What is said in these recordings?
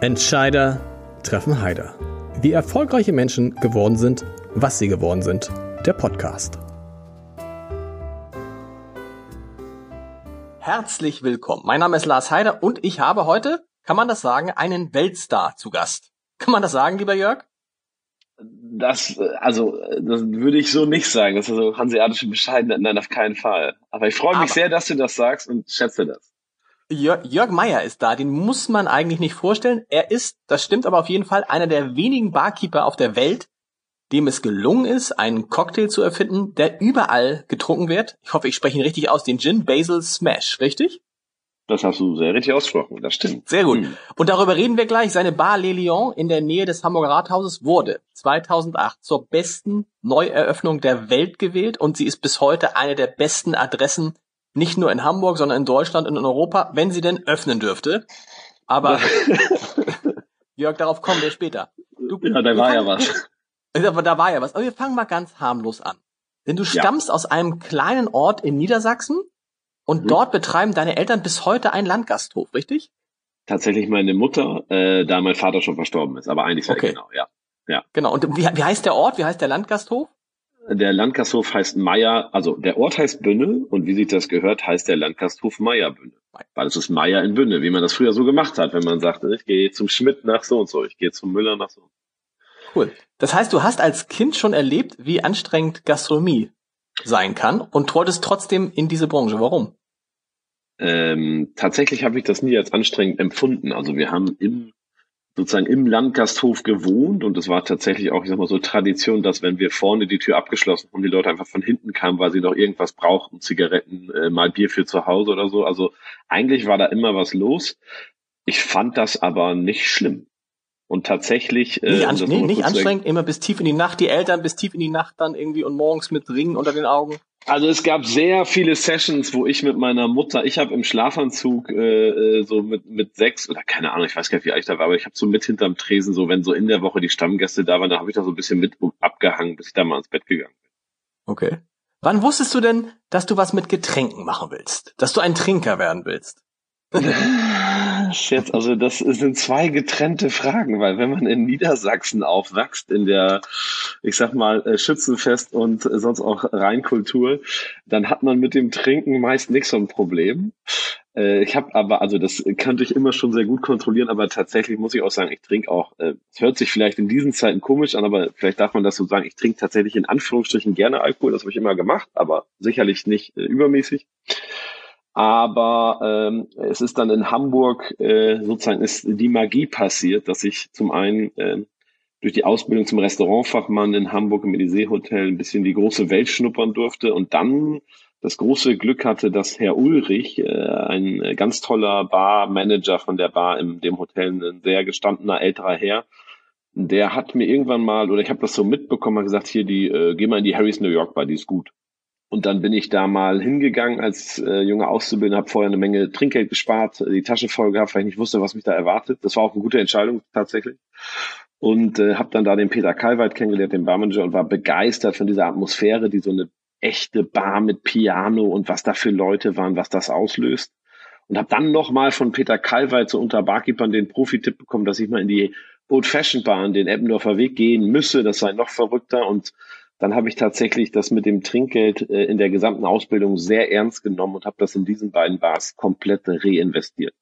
Entscheider treffen Heider. Wie erfolgreiche Menschen geworden sind, was sie geworden sind. Der Podcast. Herzlich willkommen. Mein Name ist Lars Heider und ich habe heute, kann man das sagen, einen Weltstar zu Gast. Kann man das sagen, lieber Jörg? Das, also, das würde ich so nicht sagen. Das ist so hanseatische Bescheidenheit. Nein, auf keinen Fall. Aber ich freue mich Aber sehr, dass du das sagst und schätze das. Jörg, Jörg Meyer ist da, den muss man eigentlich nicht vorstellen. Er ist, das stimmt aber auf jeden Fall, einer der wenigen Barkeeper auf der Welt, dem es gelungen ist, einen Cocktail zu erfinden, der überall getrunken wird. Ich hoffe, ich spreche ihn richtig aus, den Gin Basil Smash, richtig? Das hast du sehr richtig ausgesprochen, das stimmt. Sehr gut. Hm. Und darüber reden wir gleich. Seine Bar Le Lion in der Nähe des Hamburger Rathauses wurde 2008 zur besten Neueröffnung der Welt gewählt und sie ist bis heute eine der besten Adressen, nicht nur in Hamburg, sondern in Deutschland und in Europa, wenn sie denn öffnen dürfte. Aber Jörg, darauf kommen wir später. Du, ja, da war ja was. Aber da war ja was. Aber wir fangen mal ganz harmlos an. Denn du stammst ja. aus einem kleinen Ort in Niedersachsen und mhm. dort betreiben deine Eltern bis heute einen Landgasthof, richtig? Tatsächlich meine Mutter, äh, da mein Vater schon verstorben ist, aber eigentlich okay. genau, ja. ja. Genau. Und wie, wie heißt der Ort? Wie heißt der Landgasthof? Der Landgasthof heißt Meier, also der Ort heißt Bünne und wie sich das gehört, heißt der Landgasthof Meier Bünne. Weil es ist Meier in Bünne, wie man das früher so gemacht hat, wenn man sagte, ich gehe zum Schmidt nach so und so, ich gehe zum Müller nach so. Cool. Das heißt, du hast als Kind schon erlebt, wie anstrengend Gastronomie sein kann und wolltest trotzdem in diese Branche. Warum? Ähm, tatsächlich habe ich das nie als anstrengend empfunden. Also wir haben im sozusagen im Landgasthof gewohnt und es war tatsächlich auch, ich sag mal so Tradition, dass wenn wir vorne die Tür abgeschlossen haben, die Leute einfach von hinten kamen, weil sie noch irgendwas brauchten, Zigaretten, äh, mal Bier für zu Hause oder so. Also eigentlich war da immer was los. Ich fand das aber nicht schlimm. Und tatsächlich. Äh, nicht, an, nee, nicht anstrengend, immer bis tief in die Nacht, die Eltern bis tief in die Nacht dann irgendwie und morgens mit Ringen unter den Augen. Also es gab sehr viele Sessions, wo ich mit meiner Mutter, ich habe im Schlafanzug äh, äh, so mit mit sechs oder keine Ahnung, ich weiß gar nicht, wie alt ich da war, aber ich habe so mit hinterm Tresen, so wenn so in der Woche die Stammgäste da waren, da habe ich da so ein bisschen mit abgehangen, bis ich da mal ins Bett gegangen bin. Okay. Wann wusstest du denn, dass du was mit Getränken machen willst? Dass du ein Trinker werden willst? Jetzt, also das sind zwei getrennte Fragen, weil wenn man in Niedersachsen aufwächst, in der, ich sag mal, äh, Schützenfest und sonst auch Rheinkultur, dann hat man mit dem Trinken meist nicht so ein Problem. Äh, ich habe aber, also das könnte ich immer schon sehr gut kontrollieren, aber tatsächlich muss ich auch sagen, ich trinke auch, äh, es hört sich vielleicht in diesen Zeiten komisch an, aber vielleicht darf man das so sagen, ich trinke tatsächlich in Anführungsstrichen gerne Alkohol, das habe ich immer gemacht, aber sicherlich nicht übermäßig. Aber ähm, es ist dann in Hamburg äh, sozusagen ist die Magie passiert, dass ich zum einen äh, durch die Ausbildung zum Restaurantfachmann in Hamburg im Elysee Hotel ein bisschen die große Welt schnuppern durfte und dann das große Glück hatte, dass Herr Ulrich, äh, ein ganz toller Barmanager von der Bar in dem Hotel, ein sehr gestandener älterer Herr, der hat mir irgendwann mal, oder ich habe das so mitbekommen, hat gesagt, hier, die, äh, geh mal in die Harry's New York Bar, die ist gut. Und dann bin ich da mal hingegangen als äh, junger Auszubildender, habe vorher eine Menge Trinkgeld gespart, die Tasche voll gehabt, weil ich nicht wusste, was mich da erwartet. Das war auch eine gute Entscheidung tatsächlich. Und äh, habe dann da den Peter Kalweit kennengelernt, den Barmanager, und war begeistert von dieser Atmosphäre, die so eine echte Bar mit Piano und was da für Leute waren, was das auslöst. Und habe dann nochmal von Peter Kalweit so unter Barkeepern den Profi-Tipp bekommen, dass ich mal in die Old Fashioned Bar an den Eppendorfer Weg gehen müsse. Das sei noch verrückter und dann habe ich tatsächlich das mit dem Trinkgeld äh, in der gesamten Ausbildung sehr ernst genommen und habe das in diesen beiden Bars komplett reinvestiert.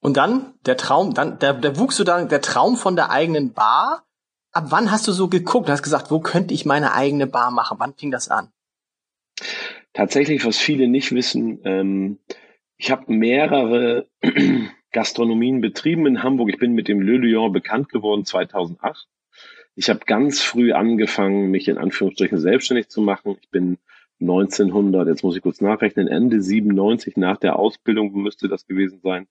Und dann der Traum, dann der, der wuchs so dann der Traum von der eigenen Bar. Ab wann hast du so geguckt und hast gesagt, wo könnte ich meine eigene Bar machen? Wann fing das an? Tatsächlich, was viele nicht wissen, ähm, ich habe mehrere Gastronomien betrieben in Hamburg. Ich bin mit dem Le Lion bekannt geworden 2008 ich habe ganz früh angefangen, mich in Anführungsstrichen selbstständig zu machen. Ich bin 1900, jetzt muss ich kurz nachrechnen, Ende 97 nach der Ausbildung müsste das gewesen sein,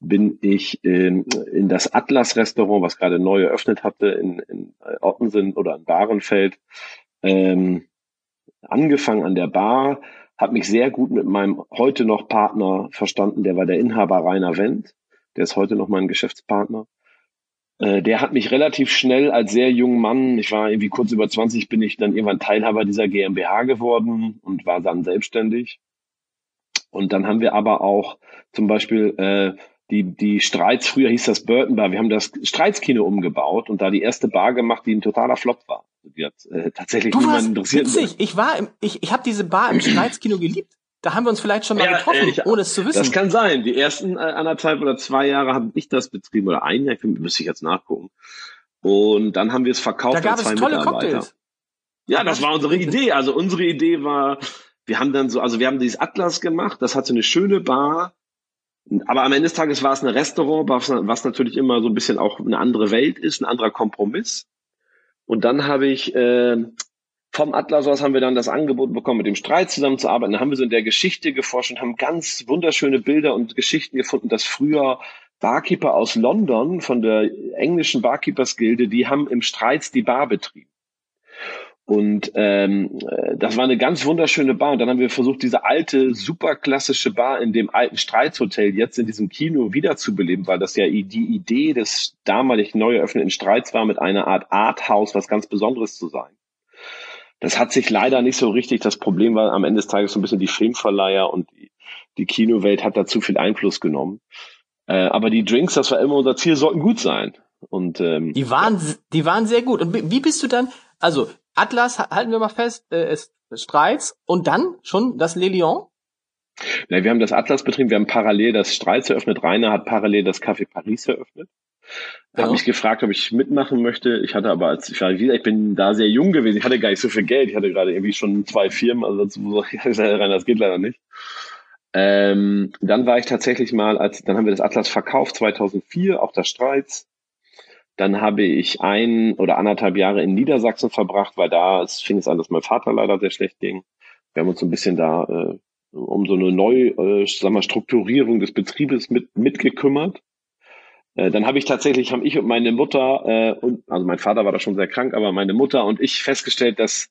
bin ich in, in das Atlas-Restaurant, was gerade neu eröffnet hatte, in, in Ottensen oder in Bahrenfeld, ähm, angefangen an der Bar, habe mich sehr gut mit meinem heute noch Partner verstanden, der war der Inhaber Rainer Wendt, der ist heute noch mein Geschäftspartner. Äh, der hat mich relativ schnell als sehr junger Mann, ich war irgendwie kurz über 20, bin ich dann irgendwann Teilhaber dieser GmbH geworden und war dann selbstständig. Und dann haben wir aber auch zum Beispiel äh, die, die Streits, früher hieß das Burton Bar, wir haben das Streitskino umgebaut und da die erste Bar gemacht, die ein totaler Flop war. Die hat äh, tatsächlich Du niemanden warst interessiert. witzig. Ich war im, ich, ich habe diese Bar im Streitskino geliebt. Da haben wir uns vielleicht schon mal Ja, getroffen, ich- ohne es zu wissen. Das kann sein. Die ersten äh, anderthalb oder zwei Jahre habe ich das betrieben oder ein Jahr, müsste ich jetzt nachgucken. Und dann haben wir es verkauft da gab an zwei es tolle Mitarbeiter. Cocktails. Ja, das war unsere Idee. Also unsere Idee war, wir haben dann so, also wir haben dieses Atlas gemacht, das hatte eine schöne Bar, aber am Ende des Tages war es ein Restaurant, was, was natürlich immer so ein bisschen auch eine andere Welt ist, ein anderer Kompromiss. Und dann habe ich äh, vom Atlas aus haben wir dann das Angebot bekommen, mit dem Streit zusammenzuarbeiten. Dann haben wir so in der Geschichte geforscht und haben ganz wunderschöne Bilder und Geschichten gefunden, dass früher Barkeeper aus London von der englischen Barkeepers Gilde, die haben im Streits die Bar betrieben. Und ähm, äh, das war eine ganz wunderschöne Bar. Und dann haben wir versucht, diese alte, super klassische Bar in dem alten Streitshotel jetzt in diesem Kino wiederzubeleben, weil das ja die Idee des damalig neu eröffneten Streits war, mit einer Art Arthouse was ganz Besonderes zu sein. Das hat sich leider nicht so richtig. Das Problem war am Ende des Tages so ein bisschen die Filmverleiher und die, Kinowelt hat da zu viel Einfluss genommen. Äh, aber die Drinks, das war immer unser Ziel, sollten gut sein. Und ähm, Die waren, die waren sehr gut. Und wie bist du dann, also Atlas, ha- halten wir mal fest, äh, ist Streits und dann schon das Le Lion? Ja, wir haben das Atlas betrieben, wir haben parallel das Streits eröffnet. Rainer hat parallel das Café Paris eröffnet. Er Ja. mich gefragt, ob ich mitmachen möchte. Ich hatte aber, als ich war, ich bin da sehr jung gewesen. Ich hatte gar nicht so viel Geld. Ich hatte gerade irgendwie schon zwei Firmen. Also dazu, ich Rainer, das geht leider nicht. Ähm, dann war ich tatsächlich mal, als dann haben wir das Atlas verkauft 2004, auch das Streits. Dann habe ich ein oder anderthalb Jahre in Niedersachsen verbracht, weil da es fing es an, dass mein Vater leider sehr schlecht ging. Wir haben uns so ein bisschen da äh, um so eine neue äh, sag mal, Strukturierung des Betriebes mit mitgekümmert. Äh, dann habe ich tatsächlich, haben ich und meine Mutter äh, und also mein Vater war da schon sehr krank, aber meine Mutter und ich festgestellt, dass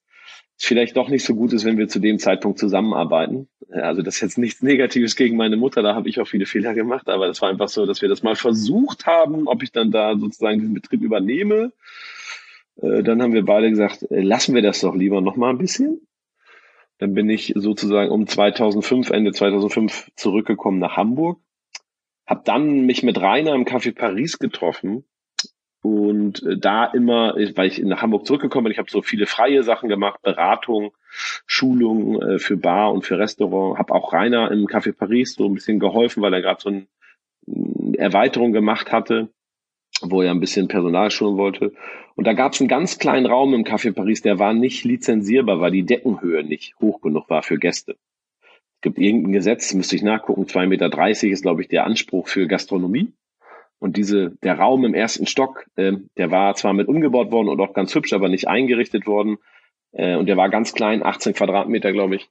es vielleicht doch nicht so gut ist, wenn wir zu dem Zeitpunkt zusammenarbeiten. Äh, Also das ist jetzt nichts Negatives gegen meine Mutter, da habe ich auch viele Fehler gemacht, aber das war einfach so, dass wir das mal versucht haben, ob ich dann da sozusagen diesen Betrieb übernehme. Äh, Dann haben wir beide gesagt, lassen wir das doch lieber noch mal ein bisschen. Dann bin ich sozusagen um 2005, Ende 2005 zurückgekommen nach Hamburg. Hab dann mich mit Rainer im Café Paris getroffen und äh, da immer, weil ich nach Hamburg zurückgekommen bin, ich habe so viele freie Sachen gemacht, Beratung, Schulung äh, für Bar und für Restaurant. Hab auch Rainer im Café Paris so ein bisschen geholfen, weil er gerade so eine Erweiterung gemacht hatte, wo er ein bisschen Personal schulen wollte. Und da gab es einen ganz kleinen Raum im Café Paris, der war nicht lizenzierbar, weil die Deckenhöhe nicht hoch genug war für Gäste. Gibt irgendein Gesetz, müsste ich nachgucken, 2,30 Meter ist, glaube ich, der Anspruch für Gastronomie. Und diese, der Raum im ersten Stock, äh, der war zwar mit umgebaut worden und auch ganz hübsch, aber nicht eingerichtet worden. Äh, und der war ganz klein, 18 Quadratmeter, glaube ich.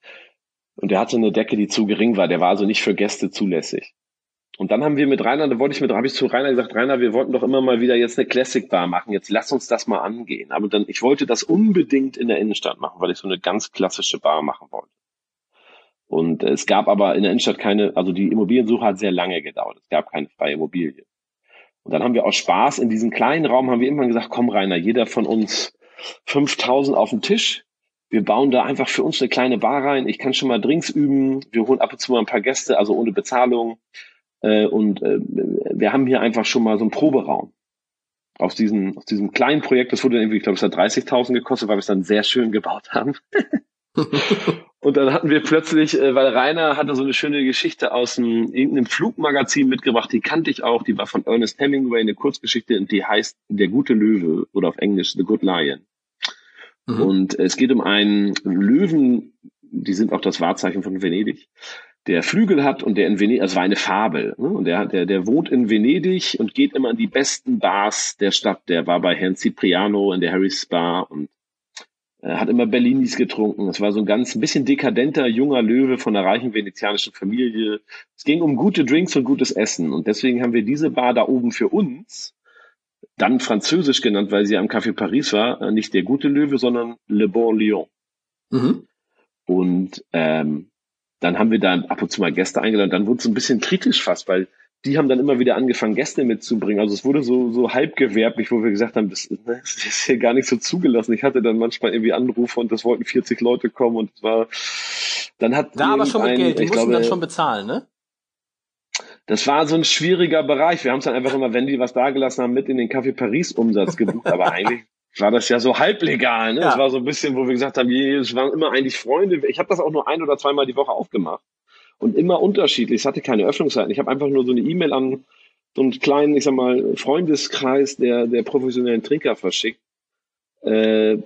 Und der hatte eine Decke, die zu gering war. Der war also nicht für Gäste zulässig. Und dann haben wir mit Rainer, da wollte ich mit, habe ich zu Rainer gesagt, Rainer, wir wollten doch immer mal wieder jetzt eine Classic Bar machen. Jetzt lass uns das mal angehen. Aber dann, ich wollte das unbedingt in der Innenstadt machen, weil ich so eine ganz klassische Bar machen wollte. Und äh, es gab aber in der Innenstadt keine, also die Immobiliensuche hat sehr lange gedauert. Es gab keine freie Immobilie. Und dann haben wir aus Spaß in diesem kleinen Raum haben wir immer gesagt, komm Rainer, jeder von uns 5000 auf den Tisch. Wir bauen da einfach für uns eine kleine Bar rein. Ich kann schon mal Drinks üben. Wir holen ab und zu mal ein paar Gäste, also ohne Bezahlung. Äh, und äh, wir haben hier einfach schon mal so einen Proberaum. Aus diesem, aus diesem kleinen Projekt, das wurde irgendwie, ich glaube, es hat 30.000 gekostet, weil wir es dann sehr schön gebaut haben. und dann hatten wir plötzlich, äh, weil Rainer hatte so eine schöne Geschichte aus einem, irgendeinem Flugmagazin mitgebracht, die kannte ich auch, die war von Ernest Hemingway, eine Kurzgeschichte, und die heißt Der gute Löwe oder auf Englisch The Good Lion. Mhm. Und es geht um einen Löwen, die sind auch das Wahrzeichen von Venedig, der Flügel hat und der in Venedig, also war eine Fabel, ne? und der, der, der wohnt in Venedig und geht immer in die besten Bars der Stadt. Der war bei Herrn Cipriano in der Harry's Bar und hat immer Berlinis getrunken. Es war so ein ganz ein bisschen dekadenter junger Löwe von einer reichen venezianischen Familie. Es ging um gute Drinks und gutes Essen und deswegen haben wir diese Bar da oben für uns dann französisch genannt, weil sie am Café Paris war, äh, nicht der gute Löwe, sondern Le Bon Lion. Mhm. Und ähm, dann haben wir da ab und zu mal Gäste eingeladen. Dann wurde es ein bisschen kritisch fast, weil die haben dann immer wieder angefangen, Gäste mitzubringen. Also es wurde so, so halbgewerblich, wo wir gesagt haben, das, ne, das ist hier gar nicht so zugelassen. Ich hatte dann manchmal irgendwie Anrufe und das wollten 40 Leute kommen und es war, dann hat Da aber schon mit Geld, die ich mussten glaube, dann schon bezahlen, ne? das war so ein schwieriger Bereich. Wir haben es dann einfach immer, wenn die was dagelassen haben, mit in den Café Paris Umsatz gebucht. Aber eigentlich war das ja so halblegal. Ne? Ja. Das war so ein bisschen, wo wir gesagt haben, es waren immer eigentlich Freunde. Ich habe das auch nur ein oder zweimal die Woche aufgemacht und immer unterschiedlich. Es hatte keine Öffnungszeiten. Ich habe einfach nur so eine E-Mail an so einen kleinen, ich sag mal, Freundeskreis der, der professionellen Trinker verschickt, äh,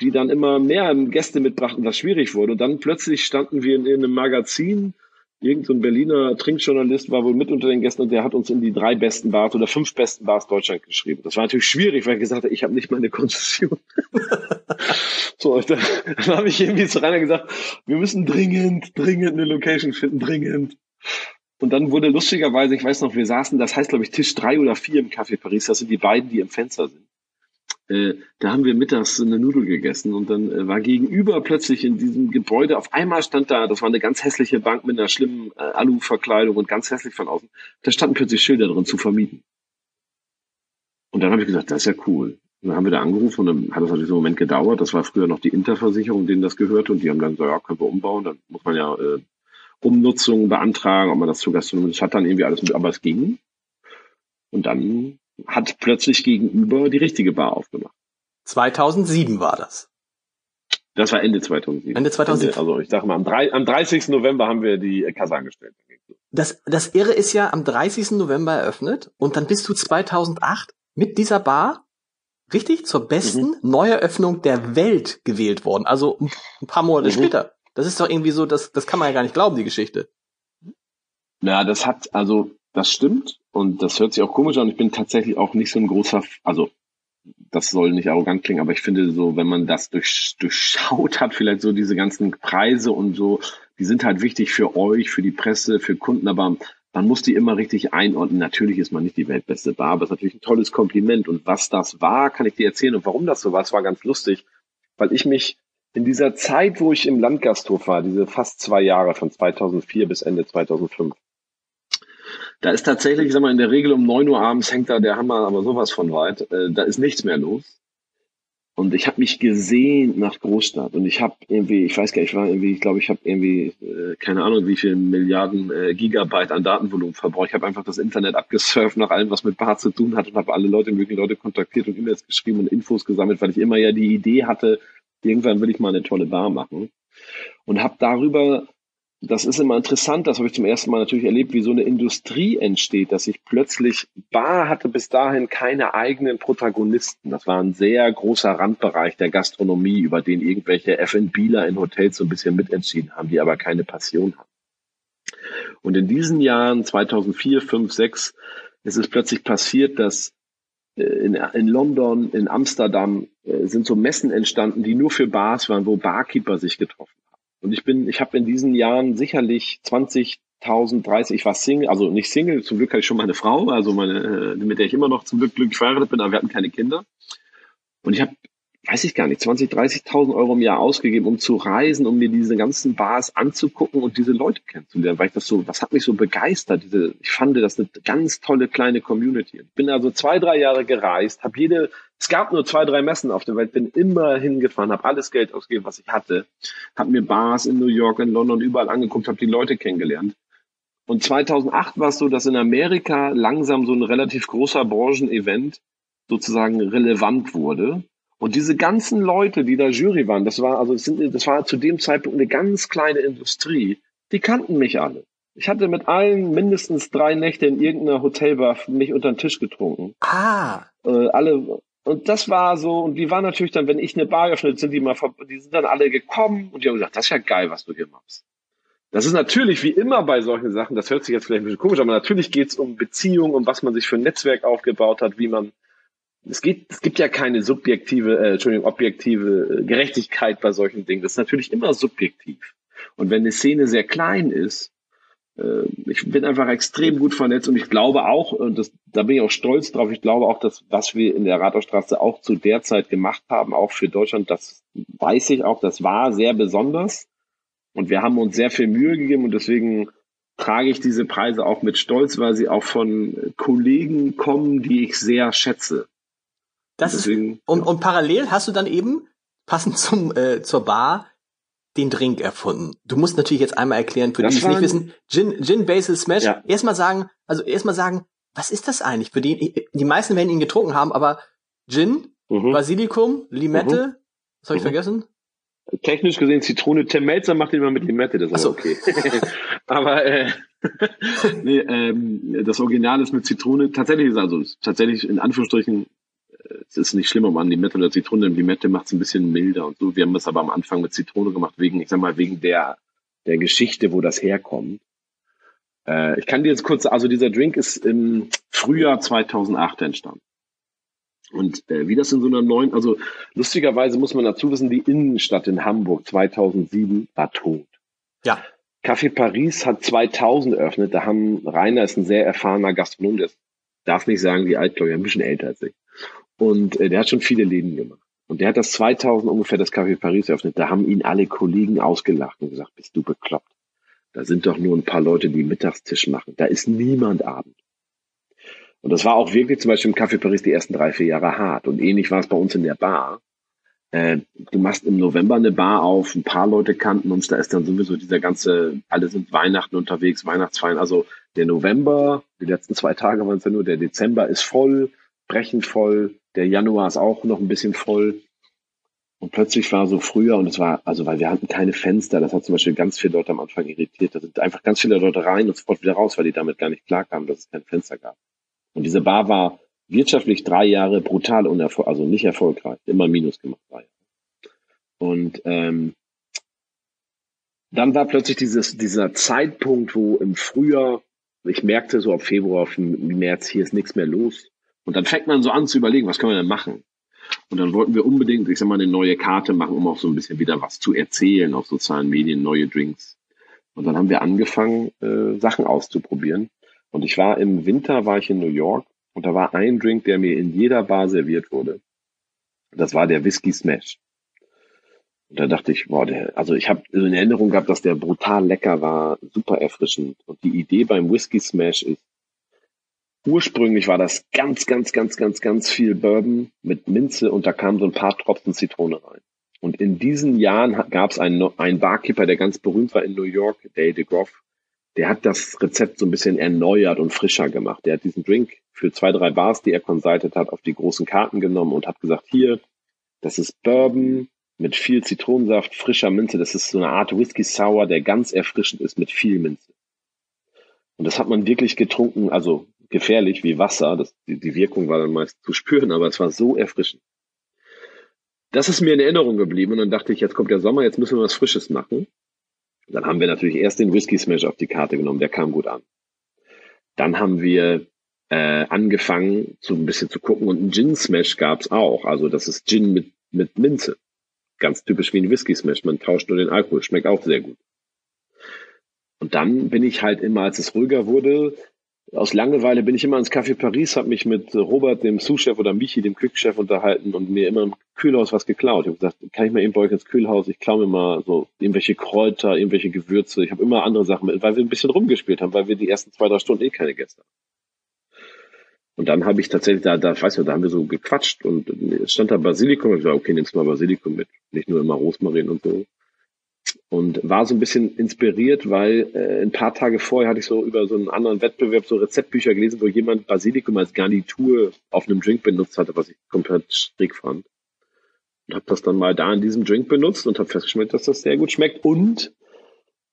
die dann immer mehr Gäste mitbrachten, was schwierig wurde. Und dann plötzlich standen wir in, in einem Magazin irgendein so Berliner Trinkjournalist war wohl mit unter den Gästen und der hat uns in die drei besten Bars oder fünf besten Bars Deutschland geschrieben. Das war natürlich schwierig, weil ich gesagt habe, ich habe nicht meine Konzession. so, dann, dann habe ich irgendwie zu Rainer gesagt, wir müssen dringend, dringend eine Location finden, dringend. Und dann wurde lustigerweise, ich weiß noch, wir saßen, das heißt glaube ich Tisch drei oder vier im Café Paris, das sind die beiden, die im Fenster sind. Äh, da haben wir mittags eine Nudel gegessen und dann äh, war gegenüber plötzlich in diesem Gebäude, auf einmal stand da, das war eine ganz hässliche Bank mit einer schlimmen äh, Alu-Verkleidung und ganz hässlich von außen, da standen plötzlich Schilder drin, zu vermieten. Und dann habe ich gesagt, das ist ja cool. Und dann haben wir da angerufen und dann hat das natürlich so einen Moment gedauert. Das war früher noch die Interversicherung, denen das gehörte und die haben dann gesagt, ja, können wir umbauen. Dann muss man ja äh, Umnutzung beantragen, ob man das zu Gastronomie, das hat dann irgendwie alles mit, aber es ging. Und dann hat plötzlich gegenüber die richtige Bar aufgemacht. 2007 war das. Das war Ende 2007. Ende 2007. Ende, also ich sag mal, am, 3, am 30. November haben wir die Kasse angestellt. Das, das Irre ist ja am 30. November eröffnet und dann bist du 2008 mit dieser Bar richtig zur besten mhm. Neueröffnung der Welt gewählt worden. Also ein paar Monate mhm. später. Das ist doch irgendwie so, das, das kann man ja gar nicht glauben, die Geschichte. Na, das hat, also das stimmt und das hört sich auch komisch an. Ich bin tatsächlich auch nicht so ein großer, also das soll nicht arrogant klingen, aber ich finde so, wenn man das durch, durchschaut hat, vielleicht so diese ganzen Preise und so, die sind halt wichtig für euch, für die Presse, für Kunden, aber man muss die immer richtig einordnen. Natürlich ist man nicht die weltbeste Bar, aber es ist natürlich ein tolles Kompliment. Und was das war, kann ich dir erzählen. Und warum das so war, es war ganz lustig, weil ich mich in dieser Zeit, wo ich im Landgasthof war, diese fast zwei Jahre von 2004 bis Ende 2005, da ist tatsächlich, ich sag mal, in der Regel um neun Uhr abends hängt da der Hammer aber sowas von weit. Äh, da ist nichts mehr los. Und ich habe mich gesehnt nach Großstadt. Und ich habe irgendwie, ich weiß gar nicht, ich war irgendwie, ich glaube, ich habe irgendwie, äh, keine Ahnung, wie viel Milliarden äh, Gigabyte an Datenvolumen verbraucht. Ich habe einfach das Internet abgesurft nach allem, was mit Bar zu tun hat und habe alle Leute, möglichen Leute kontaktiert und E-Mails geschrieben und Infos gesammelt, weil ich immer ja die Idee hatte, irgendwann will ich mal eine tolle Bar machen. Und habe darüber das ist immer interessant, das habe ich zum ersten Mal natürlich erlebt, wie so eine Industrie entsteht, dass ich plötzlich, Bar hatte bis dahin keine eigenen Protagonisten. Das war ein sehr großer Randbereich der Gastronomie, über den irgendwelche F&Bler in Hotels so ein bisschen mitentschieden haben, die aber keine Passion haben. Und in diesen Jahren, 2004, 5, 6, ist es plötzlich passiert, dass äh, in, in London, in Amsterdam äh, sind so Messen entstanden, die nur für Bars waren, wo Barkeeper sich getroffen und ich bin, ich habe in diesen Jahren sicherlich 20.000, 30, ich war Single, also nicht Single, zum Glück hatte ich schon meine Frau, also meine, äh, mit der ich immer noch zum Glück glücklich verheiratet bin, aber wir hatten keine Kinder. Und ich habe, weiß ich gar nicht, 20, 30.000 Euro im Jahr ausgegeben, um zu reisen, um mir diese ganzen Bars anzugucken und diese Leute kennenzulernen, weil ich das so, das hat mich so begeistert. Diese, ich fand das eine ganz tolle kleine Community. Ich bin also zwei, drei Jahre gereist, habe jede es gab nur zwei, drei Messen auf der Welt, bin immer hingefahren, habe alles Geld ausgegeben, was ich hatte, habe mir Bars in New York, in London, überall angeguckt, habe die Leute kennengelernt. Und 2008 war es so, dass in Amerika langsam so ein relativ großer Branchenevent sozusagen relevant wurde. Und diese ganzen Leute, die da Jury waren, das war also das, sind, das war zu dem Zeitpunkt eine ganz kleine Industrie, die kannten mich alle. Ich hatte mit allen mindestens drei Nächte in irgendeiner Hotelbar mich unter den Tisch getrunken. Ah. Äh, alle und das war so, und die waren natürlich dann, wenn ich eine Bar öffnet, sind die mal, die sind dann alle gekommen und die haben gesagt, das ist ja geil, was du hier machst. Das ist natürlich wie immer bei solchen Sachen, das hört sich jetzt vielleicht ein bisschen komisch, aber natürlich geht es um Beziehungen, um was man sich für ein Netzwerk aufgebaut hat, wie man, es geht, es gibt ja keine subjektive, äh, Entschuldigung, objektive äh, Gerechtigkeit bei solchen Dingen. Das ist natürlich immer subjektiv. Und wenn eine Szene sehr klein ist, ich bin einfach extrem gut vernetzt und ich glaube auch, und das, da bin ich auch stolz drauf, ich glaube auch, dass was wir in der Rathausstraße auch zu der Zeit gemacht haben, auch für Deutschland, das weiß ich auch, das war sehr besonders. Und wir haben uns sehr viel Mühe gegeben und deswegen trage ich diese Preise auch mit Stolz, weil sie auch von Kollegen kommen, die ich sehr schätze. Das deswegen, ist, und, und parallel hast du dann eben, passend zum, äh, zur Bar, den Drink erfunden? Du musst natürlich jetzt einmal erklären, für Das die, die es nicht wissen, Gin, Gin Basil Smash. Ja. Erstmal sagen, also erstmal sagen, was ist das eigentlich? Für die, die meisten werden ihn getrunken haben, aber Gin, Mhm. Basilikum, Limette, was habe ich Mhm. vergessen? Technisch gesehen Zitrone. Tim Melzer macht den immer mit Limette, das ist so. okay. Aber äh, nee, ähm, das Original ist mit Zitrone. Tatsächlich ist also tatsächlich in Anführungsstrichen es ist nicht schlimm, ob man Limette oder Zitrone. Limette macht es ein bisschen milder und so. Wir haben das aber am Anfang mit Zitrone gemacht, wegen, ich sag mal, wegen der, der Geschichte, wo das herkommt. Äh, ich kann dir jetzt kurz, also dieser Drink ist im Frühjahr 2008 entstanden. Und äh, wie das in so einer neuen, also lustigerweise muss man dazu wissen, die Innenstadt in Hamburg 2007 war tot. Ja. Café Paris hat 2000 eröffnet. Da haben Rainer ist ein sehr erfahrener Gastronom, der darf nicht sagen, wie alt, glaube ich, ein bisschen älter als ich. Und äh, der hat schon viele Läden gemacht. Und der hat das 2000 ungefähr das Café Paris eröffnet. Da haben ihn alle Kollegen ausgelacht und gesagt, bist du bekloppt? Da sind doch nur ein paar Leute, die Mittagstisch machen. Da ist niemand Abend. Und das war auch wirklich zum Beispiel im Café Paris die ersten drei, vier Jahre hart. Und ähnlich war es bei uns in der Bar. Äh, du machst im November eine Bar auf, ein paar Leute kannten uns, da ist dann sowieso dieser ganze, alle sind Weihnachten unterwegs, Weihnachtsfeiern. Also der November, die letzten zwei Tage waren es ja nur, der Dezember ist voll, brechend voll, der Januar ist auch noch ein bisschen voll. Und plötzlich war so früher, und es war, also weil wir hatten keine Fenster, das hat zum Beispiel ganz viele Leute am Anfang irritiert. Da sind einfach ganz viele Leute rein und sofort wieder raus, weil die damit gar nicht klarkamen, dass es kein Fenster gab. Und diese Bar war wirtschaftlich drei Jahre brutal unerfolgreich, also nicht erfolgreich, immer Minus gemacht. Drei Jahre. Und ähm, dann war plötzlich dieses, dieser Zeitpunkt, wo im Frühjahr, ich merkte so ab Februar, März, hier ist nichts mehr los. Und dann fängt man so an zu überlegen, was können wir denn machen? Und dann wollten wir unbedingt, ich sag mal, eine neue Karte machen, um auch so ein bisschen wieder was zu erzählen auf sozialen Medien, neue Drinks. Und dann haben wir angefangen, äh, Sachen auszuprobieren. Und ich war im Winter, war ich in New York und da war ein Drink, der mir in jeder Bar serviert wurde. Das war der Whisky Smash. Und da dachte ich, boah, der, also ich habe in Erinnerung gehabt, dass der brutal lecker war, super erfrischend. Und die Idee beim Whisky Smash ist, ursprünglich war das ganz, ganz, ganz, ganz, ganz viel Bourbon mit Minze und da kamen so ein paar Tropfen Zitrone rein. Und in diesen Jahren gab es einen, einen Barkeeper, der ganz berühmt war in New York, Dale DeGroff, der hat das Rezept so ein bisschen erneuert und frischer gemacht. Der hat diesen Drink für zwei, drei Bars, die er consulted hat, auf die großen Karten genommen und hat gesagt, hier, das ist Bourbon mit viel Zitronensaft, frischer Minze. Das ist so eine Art Whisky Sour, der ganz erfrischend ist mit viel Minze. Und das hat man wirklich getrunken, also gefährlich wie Wasser. Das, die, die Wirkung war dann meist zu spüren, aber es war so erfrischend. Das ist mir in Erinnerung geblieben und dann dachte ich, jetzt kommt der Sommer, jetzt müssen wir was Frisches machen. Dann haben wir natürlich erst den Whisky Smash auf die Karte genommen, der kam gut an. Dann haben wir äh, angefangen, so ein bisschen zu gucken und einen Gin Smash gab's auch. Also das ist Gin mit, mit Minze. Ganz typisch wie ein Whisky Smash. Man tauscht nur den Alkohol, schmeckt auch sehr gut. Und dann bin ich halt immer, als es ruhiger wurde, aus Langeweile bin ich immer ins Café Paris, habe mich mit Robert, dem Sous-Chef oder Michi, dem Quick-Chef unterhalten und mir immer im Kühlhaus was geklaut. Ich habe gesagt, kann ich mal eben bei euch ins Kühlhaus? Ich klaue mir mal so irgendwelche Kräuter, irgendwelche Gewürze. Ich habe immer andere Sachen mit, weil wir ein bisschen rumgespielt haben, weil wir die ersten zwei, drei Stunden eh keine Gäste haben. Und dann habe ich tatsächlich, da, da, weißt du, da haben wir so gequatscht und es stand da Basilikum. Ich gesagt, okay, nimmst mal Basilikum mit, nicht nur immer Rosmarin und so und war so ein bisschen inspiriert, weil äh, ein paar Tage vorher hatte ich so über so einen anderen Wettbewerb so Rezeptbücher gelesen, wo jemand Basilikum als Garnitur auf einem Drink benutzt hatte, was ich komplett schräg fand. Und habe das dann mal da in diesem Drink benutzt und habe festgestellt, dass das sehr gut schmeckt und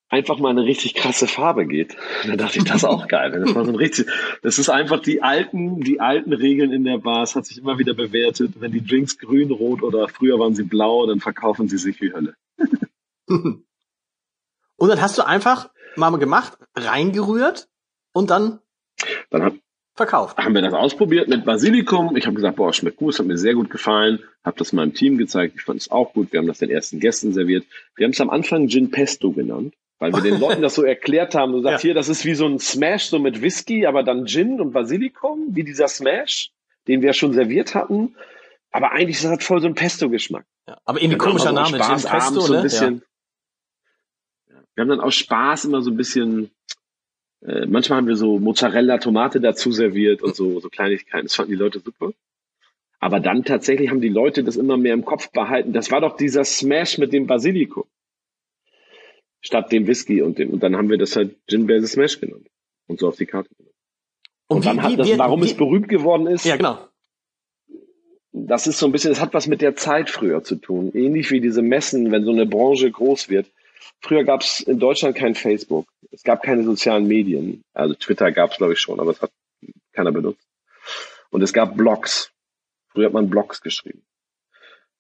einfach mal eine richtig krasse Farbe geht. Und dann dachte ich, das ist auch geil. Das war so ein richtig, das ist einfach die alten, die alten Regeln in der Bar. Es hat sich immer wieder bewertet. Wenn die Drinks grün, rot oder früher waren sie blau, dann verkaufen sie sich wie Hölle. Und dann hast du einfach mal gemacht, reingerührt und dann, dann hat, verkauft. Haben wir das ausprobiert mit Basilikum. Ich habe gesagt, boah, schmeckt gut, es hat mir sehr gut gefallen. Habe das meinem Team gezeigt, ich fand es auch gut. Wir haben das den ersten Gästen serviert. Wir haben es am Anfang Gin Pesto genannt, weil wir den Leuten das so erklärt haben. Du sagst, ja. hier, das ist wie so ein Smash, so mit Whisky, aber dann Gin und Basilikum, wie dieser Smash, den wir schon serviert hatten. Aber eigentlich ist das voll so ein Pesto-Geschmack. Ja, aber irgendwie komischer Name, Spaß Gin Pesto, so ein ne? bisschen, ja. Wir haben dann aus Spaß immer so ein bisschen, äh, manchmal haben wir so Mozzarella, Tomate dazu serviert und so, so Kleinigkeiten. Das fanden die Leute super. Aber dann tatsächlich haben die Leute das immer mehr im Kopf behalten. Das war doch dieser Smash mit dem Basilikum. statt dem Whisky und dem. Und dann haben wir das halt Gin Basil Smash genannt und so auf die Karte genommen. Und, und dann wie, hat das, wie, warum wie, es berühmt geworden ist. Ja, genau. Das ist so ein bisschen, das hat was mit der Zeit früher zu tun. Ähnlich wie diese Messen, wenn so eine Branche groß wird. Früher gab es in Deutschland kein Facebook. Es gab keine sozialen Medien. Also Twitter gab es, glaube ich, schon, aber es hat keiner benutzt. Und es gab Blogs. Früher hat man Blogs geschrieben.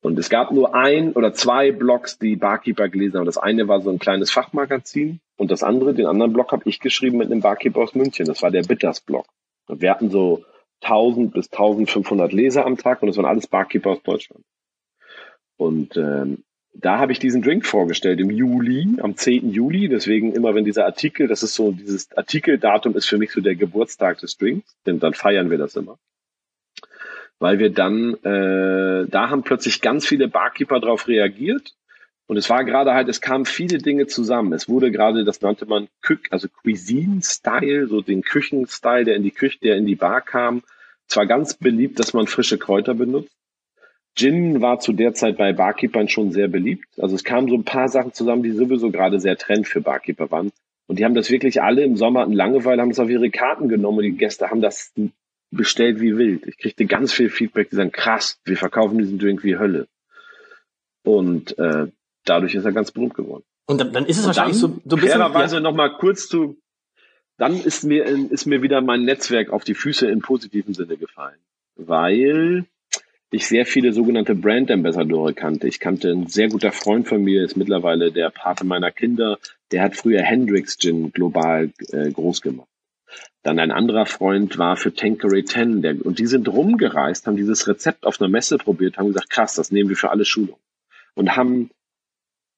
Und es gab nur ein oder zwei Blogs, die Barkeeper gelesen haben. Das eine war so ein kleines Fachmagazin und das andere, den anderen Blog habe ich geschrieben mit einem Barkeeper aus München. Das war der Bitters Blog. Und wir hatten so 1000 bis 1500 Leser am Tag und das waren alles Barkeeper aus Deutschland. Und ähm, da habe ich diesen Drink vorgestellt im Juli, am 10. Juli. Deswegen immer, wenn dieser Artikel, das ist so, dieses Artikeldatum ist für mich so der Geburtstag des Drinks, denn dann feiern wir das immer weil wir dann, äh, da haben plötzlich ganz viele Barkeeper darauf reagiert. Und es war gerade halt, es kamen viele Dinge zusammen. Es wurde gerade, das nannte man Küch, also Cuisine-Style, so den Küchen-Style, der in die Küche, der in die Bar kam. Zwar ganz beliebt, dass man frische Kräuter benutzt. Gin war zu der Zeit bei Barkeepern schon sehr beliebt. Also es kamen so ein paar Sachen zusammen, die sowieso gerade sehr trend für Barkeeper waren. Und die haben das wirklich alle im Sommer in Langeweile, haben das auf ihre Karten genommen und die Gäste haben das bestellt wie wild. Ich kriegte ganz viel Feedback, die sagen, krass, wir verkaufen diesen Drink wie Hölle. Und äh, dadurch ist er ganz berühmt geworden. Und dann, dann ist es und wahrscheinlich dann, so, so ein bisschen. Fairerweise ja. nochmal kurz zu, dann ist mir, ist mir wieder mein Netzwerk auf die Füße im positiven Sinne gefallen. Weil ich sehr viele sogenannte Brand Ambassadore kannte. Ich kannte ein sehr guter Freund von mir, ist mittlerweile der Pate meiner Kinder. Der hat früher Hendrix Gin global äh, groß gemacht. Dann ein anderer Freund war für Tanqueray 10. Der, und die sind rumgereist, haben dieses Rezept auf einer Messe probiert, haben gesagt, krass, das nehmen wir für alle Schulungen. Und haben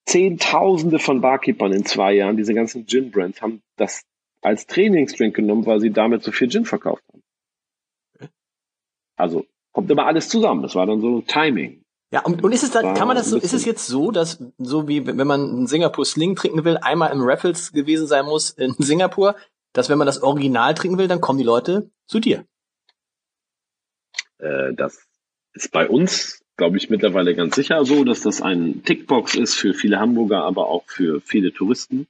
Zehntausende von Barkeepern in zwei Jahren, diese ganzen Gin-Brands, haben das als Trainingsdrink genommen, weil sie damit so viel Gin verkauft haben. Also kommt immer alles zusammen. Das war dann so Timing. Ja, und, und ist es dann, kann man das so, ist es jetzt so, dass so wie wenn man einen Singapur Sling trinken will, einmal im Raffles gewesen sein muss in Singapur, dass wenn man das Original trinken will, dann kommen die Leute zu dir. Äh, das ist bei uns, glaube ich, mittlerweile ganz sicher so, dass das ein Tickbox ist für viele Hamburger, aber auch für viele Touristen.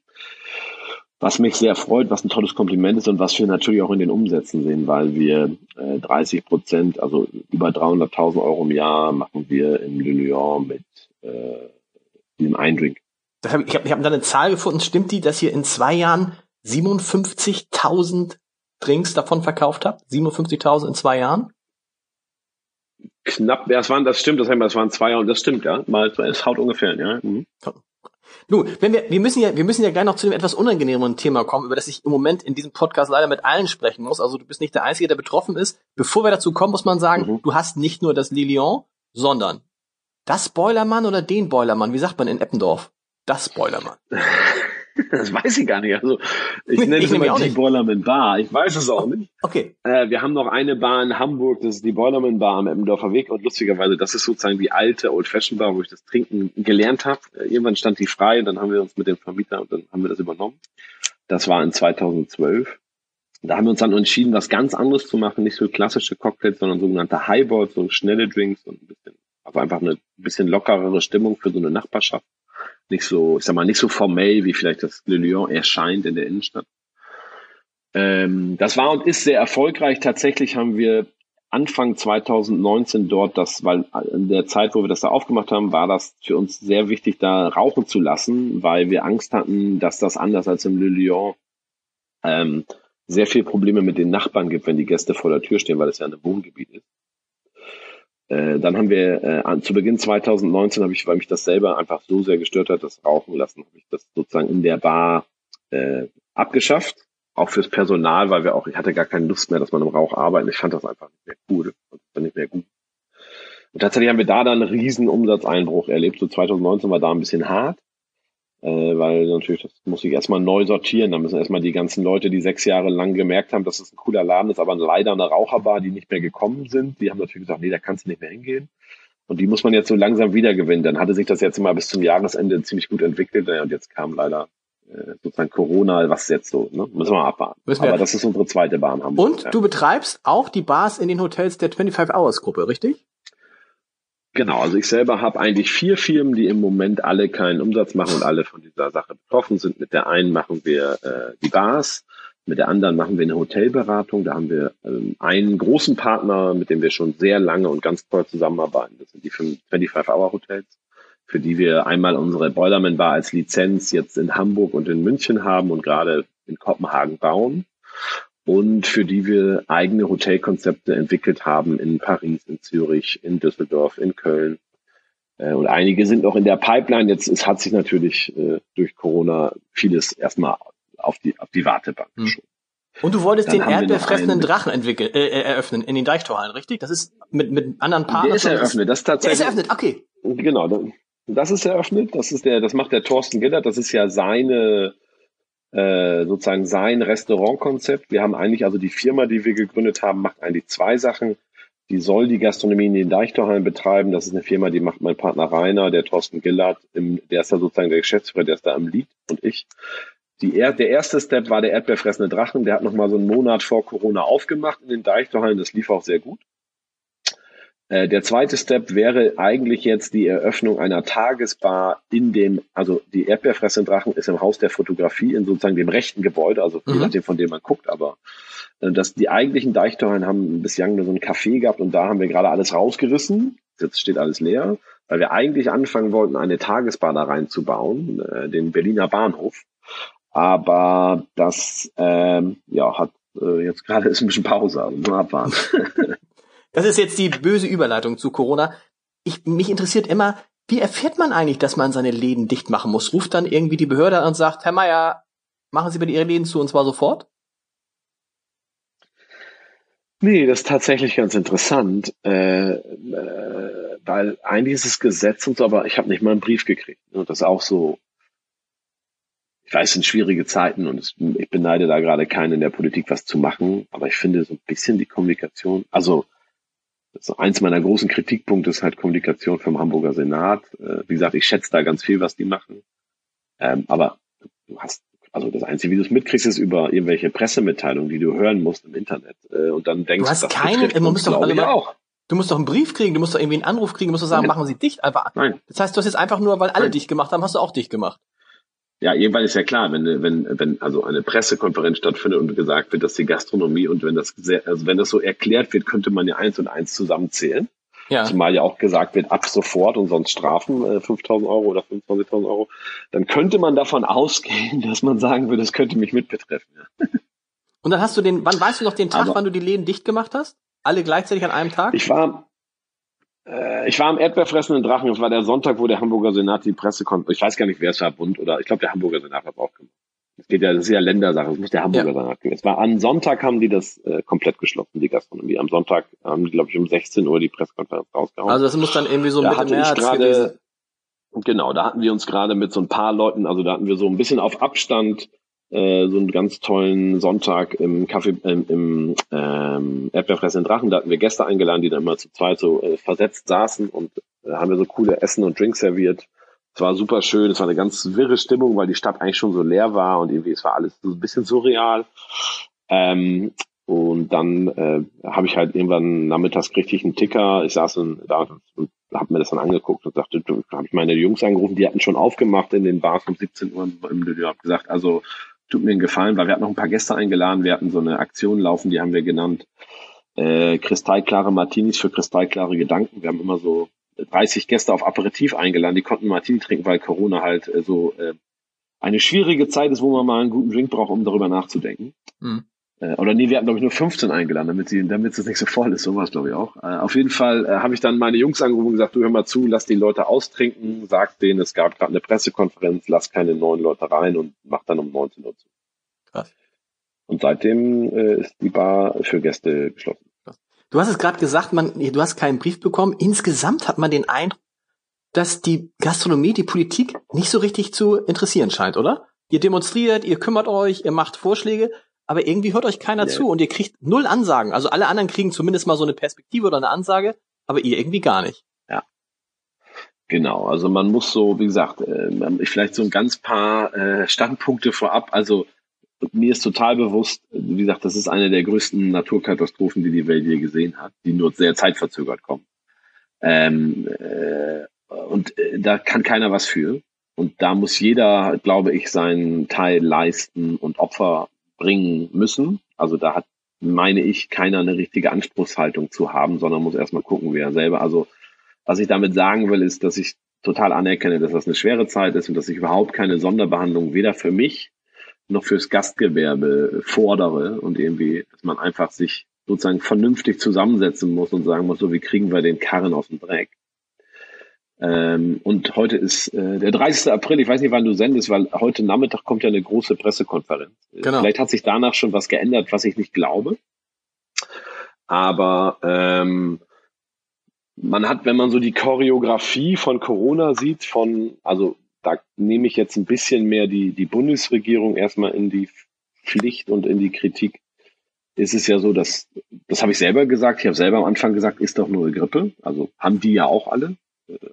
Was mich sehr freut, was ein tolles Kompliment ist und was wir natürlich auch in den Umsätzen sehen, weil wir äh, 30 Prozent, also über 300.000 Euro im Jahr machen wir in Le Lyon mit äh, diesem Eindrink. ich habe ich hab da eine Zahl gefunden, stimmt die, dass ihr in zwei Jahren 57.000 Drinks davon verkauft habt? 57.000 in zwei Jahren? Knapp, ja, das waren, das stimmt, das, das waren zwei Jahre und das stimmt, ja. Mal, es haut ungefähr, ja. Mhm. Nun, wenn wir, wir müssen ja, wir müssen ja gleich noch zu dem etwas unangenehmeren Thema kommen, über das ich im Moment in diesem Podcast leider mit allen sprechen muss. Also du bist nicht der Einzige, der betroffen ist. Bevor wir dazu kommen, muss man sagen, mhm. du hast nicht nur das Lilion, sondern das Boilermann oder den Boilermann, wie sagt man in Eppendorf? Das Boilermann. Das weiß ich gar nicht. Also ich nenne es immer die Boilerman Bar. Ich weiß es auch nicht. Okay. Äh, wir haben noch eine Bar in Hamburg, das ist die Boilerman Bar am Eppendorfer Weg. Und lustigerweise, das ist sozusagen die alte Old Fashion Bar, wo ich das Trinken gelernt habe. Äh, irgendwann stand die frei und dann haben wir uns mit dem Vermieter und dann haben wir das übernommen. Das war in 2012. Da haben wir uns dann entschieden, was ganz anderes zu machen, nicht so klassische Cocktails, sondern sogenannte Highballs, so schnelle Drinks und ein bisschen, also einfach eine bisschen lockerere Stimmung für so eine Nachbarschaft nicht so, ich sag mal, nicht so formell, wie vielleicht das Le Lyon erscheint in der Innenstadt. Ähm, das war und ist sehr erfolgreich. Tatsächlich haben wir Anfang 2019 dort das, weil in der Zeit, wo wir das da aufgemacht haben, war das für uns sehr wichtig, da rauchen zu lassen, weil wir Angst hatten, dass das anders als im Le Lyon ähm, sehr viel Probleme mit den Nachbarn gibt, wenn die Gäste vor der Tür stehen, weil es ja ein Wohngebiet ist. Äh, dann haben wir äh, zu Beginn 2019 habe ich, weil mich das selber einfach so sehr gestört hat, das Rauchen lassen, habe ich das sozusagen in der Bar äh, abgeschafft, auch fürs Personal, weil wir auch, ich hatte gar keine Lust mehr, dass man im Rauch arbeitet. Ich fand das einfach nicht mehr cool, war nicht mehr gut. Und tatsächlich haben wir da dann einen riesen Umsatzeinbruch erlebt. So 2019 war da ein bisschen hart äh, weil natürlich, das muss ich erstmal neu sortieren. Da müssen erstmal die ganzen Leute, die sechs Jahre lang gemerkt haben, dass es ein cooler Laden ist, aber leider eine Raucherbar, die nicht mehr gekommen sind, die haben natürlich gesagt, nee, da kannst du nicht mehr hingehen. Und die muss man jetzt so langsam wiedergewinnen. Dann hatte sich das jetzt mal bis zum Jahresende ziemlich gut entwickelt und jetzt kam leider äh, sozusagen Corona, was jetzt so, ne? müssen wir mal abwarten. Wir. Aber das ist unsere zweite Bahn Hamburg. Und ja. du betreibst auch die Bars in den Hotels der 25 Hours Gruppe, richtig? Genau, also ich selber habe eigentlich vier Firmen, die im Moment alle keinen Umsatz machen und alle von dieser Sache betroffen sind. Mit der einen machen wir äh, die Bars, mit der anderen machen wir eine Hotelberatung. Da haben wir ähm, einen großen Partner, mit dem wir schon sehr lange und ganz toll zusammenarbeiten. Das sind die 25-Hour-Hotels, für die wir einmal unsere Boilerman Bar als Lizenz jetzt in Hamburg und in München haben und gerade in Kopenhagen bauen und für die wir eigene Hotelkonzepte entwickelt haben in Paris, in Zürich, in Düsseldorf, in Köln. Äh, und einige sind noch in der Pipeline. Jetzt es hat sich natürlich äh, durch Corona vieles erstmal auf die, auf die Wartebank hm. geschoben. Und du wolltest Dann den erdbeerfressenden Drachen entwickeln, äh, äh, eröffnen in den Deichtorhallen, richtig? Das ist mit, mit anderen Partnern. Der ist eröffnet, das ist tatsächlich. Der ist eröffnet, okay. Genau, das ist eröffnet. Das ist der, das macht der Thorsten Gillert. Das ist ja seine äh, sozusagen sein Restaurantkonzept. Wir haben eigentlich, also die Firma, die wir gegründet haben, macht eigentlich zwei Sachen. Die soll die Gastronomie in den Deichtorhallen betreiben. Das ist eine Firma, die macht mein Partner Rainer, der Thorsten Gillard, im, der ist da sozusagen der Geschäftsführer, der ist da am Lied und ich. Die, der erste Step war der erdbeerfressende Drachen. Der hat noch mal so einen Monat vor Corona aufgemacht in den Deichtorhallen. Das lief auch sehr gut. Äh, der zweite Step wäre eigentlich jetzt die Eröffnung einer Tagesbar in dem, also die Erdbeerfressendrachen ist im Haus der Fotografie in sozusagen dem rechten Gebäude, also je mhm. nachdem von dem man guckt, aber äh, dass die eigentlichen Deichtorhallen haben bislang nur so ein Café gehabt und da haben wir gerade alles rausgerissen. Jetzt steht alles leer, weil wir eigentlich anfangen wollten, eine Tagesbar da reinzubauen, äh, den Berliner Bahnhof. Aber das ähm, ja, hat äh, jetzt gerade ist ein bisschen Pause, also nur abwarten. Das ist jetzt die böse Überleitung zu Corona. Ich, mich interessiert immer, wie erfährt man eigentlich, dass man seine Läden dicht machen muss? Ruft dann irgendwie die Behörde an und sagt, Herr Meier, machen Sie bitte Ihre Läden zu und zwar sofort? Nee, das ist tatsächlich ganz interessant, äh, äh, weil eigentlich ist es Gesetz und so, aber ich habe nicht mal einen Brief gekriegt. Und das ist auch so, ich weiß, es sind schwierige Zeiten und es, ich beneide da gerade keinen in der Politik, was zu machen, aber ich finde so ein bisschen die Kommunikation, also so eins meiner großen Kritikpunkte ist halt Kommunikation vom Hamburger Senat. Äh, wie gesagt, ich schätze da ganz viel, was die machen. Ähm, aber du hast, also das Einzige, wie du es mitkriegst, ist über irgendwelche Pressemitteilungen, die du hören musst im Internet. Äh, und dann denkst du hast keine, man muss doch alle auch. Du musst doch einen Brief kriegen, du musst doch irgendwie einen Anruf kriegen, du musst doch sagen, Nein. machen Sie dicht einfach. Nein. Das heißt, du hast jetzt einfach nur, weil alle Nein. dicht gemacht haben, hast du auch dicht gemacht. Ja, jedenfalls ist ja klar, wenn, wenn, wenn also eine Pressekonferenz stattfindet und gesagt wird, dass die Gastronomie und wenn das sehr, also wenn das so erklärt wird, könnte man ja eins und eins zusammenzählen. Ja. Zumal ja auch gesagt wird, ab sofort und sonst Strafen äh, 5.000 Euro oder 25.000 Euro. Dann könnte man davon ausgehen, dass man sagen würde, das könnte mich mitbetreffen. Ja. Und dann hast du den, wann weißt du noch den Tag, Aber, wann du die Läden dicht gemacht hast? Alle gleichzeitig an einem Tag? Ich war, äh, ich war am Erdbeerfressenden Drachen. Es war der Sonntag, wo der Hamburger Senat die Presse konnte. Ich weiß gar nicht, wer es war, Bund oder ich glaube, der Hamburger Senat hat auch gemacht. Es geht ja, das ist ja Ländersache. Es muss der Hamburger ja. Senat gehen. Es war am Sonntag haben die das äh, komplett geschlossen, die Gastronomie. Am Sonntag haben die, glaube ich, um 16 Uhr die Pressekonferenz rausgehauen. Also das muss dann irgendwie so da Mitte März grade, gewesen. Genau, da hatten wir uns gerade mit so ein paar Leuten, also da hatten wir so ein bisschen auf Abstand äh, so einen ganz tollen Sonntag im Kaffee, ähm, im ähm, Erdbeerfressen Drachen. Da hatten wir Gäste eingeladen, die dann immer zu zweit so äh, versetzt saßen und äh, haben wir so coole Essen und Drinks serviert. Es war super schön, es war eine ganz wirre Stimmung, weil die Stadt eigentlich schon so leer war und irgendwie es war alles so ein bisschen surreal. Ähm, und dann äh, habe ich halt irgendwann nachmittags richtig einen Ticker. Ich saß und, da und habe mir das dann angeguckt und sagte, habe ich meine Jungs angerufen, die hatten schon aufgemacht in den Bars um 17 Uhr im Studio, habe gesagt, also tut mir einen Gefallen, weil wir hatten noch ein paar Gäste eingeladen, wir hatten so eine Aktion laufen, die haben wir genannt äh, kristallklare Martinis für kristallklare Gedanken. Wir haben immer so 30 Gäste auf Aperitif eingeladen, die konnten Martini trinken, weil Corona halt äh, so äh, eine schwierige Zeit ist, wo man mal einen guten Drink braucht, um darüber nachzudenken. Mhm. Äh, oder nee, wir hatten, glaube ich, nur 15 eingeladen, damit sie, damit es nicht so voll ist. Sowas, glaube ich, auch. Äh, auf jeden Fall äh, habe ich dann meine Jungs angerufen und gesagt, du hör mal zu, lass die Leute austrinken, sag denen, es gab gerade eine Pressekonferenz, lass keine neuen Leute rein und mach dann um 19 Uhr zu. Krass. Und seitdem äh, ist die Bar für Gäste geschlossen. Du hast es gerade gesagt, man, du hast keinen Brief bekommen. Insgesamt hat man den Eindruck, dass die Gastronomie, die Politik nicht so richtig zu interessieren scheint, oder? Ihr demonstriert, ihr kümmert euch, ihr macht Vorschläge, aber irgendwie hört euch keiner ja. zu und ihr kriegt null Ansagen. Also alle anderen kriegen zumindest mal so eine Perspektive oder eine Ansage, aber ihr irgendwie gar nicht. Ja. Genau, also man muss so, wie gesagt, äh, vielleicht so ein ganz paar äh, Standpunkte vorab. Also mir ist total bewusst, wie gesagt, das ist eine der größten Naturkatastrophen, die die Welt je gesehen hat, die nur sehr zeitverzögert kommen. Ähm, äh, und äh, da kann keiner was für. Und da muss jeder, glaube ich, seinen Teil leisten und Opfer bringen müssen. Also da hat, meine ich, keiner eine richtige Anspruchshaltung zu haben, sondern muss erstmal gucken, wie er selber. Also was ich damit sagen will, ist, dass ich total anerkenne, dass das eine schwere Zeit ist und dass ich überhaupt keine Sonderbehandlung weder für mich noch fürs Gastgewerbe fordere und irgendwie, dass man einfach sich sozusagen vernünftig zusammensetzen muss und sagen muss, so wie kriegen wir den Karren aus dem Dreck. Ähm, und heute ist äh, der 30. April, ich weiß nicht, wann du sendest, weil heute Nachmittag kommt ja eine große Pressekonferenz. Genau. Vielleicht hat sich danach schon was geändert, was ich nicht glaube. Aber ähm, man hat, wenn man so die Choreografie von Corona sieht, von, also da nehme ich jetzt ein bisschen mehr die, die Bundesregierung erstmal in die Pflicht und in die Kritik, ist es ja so, dass, das habe ich selber gesagt, ich habe selber am Anfang gesagt, ist doch nur eine Grippe. Also haben die ja auch alle.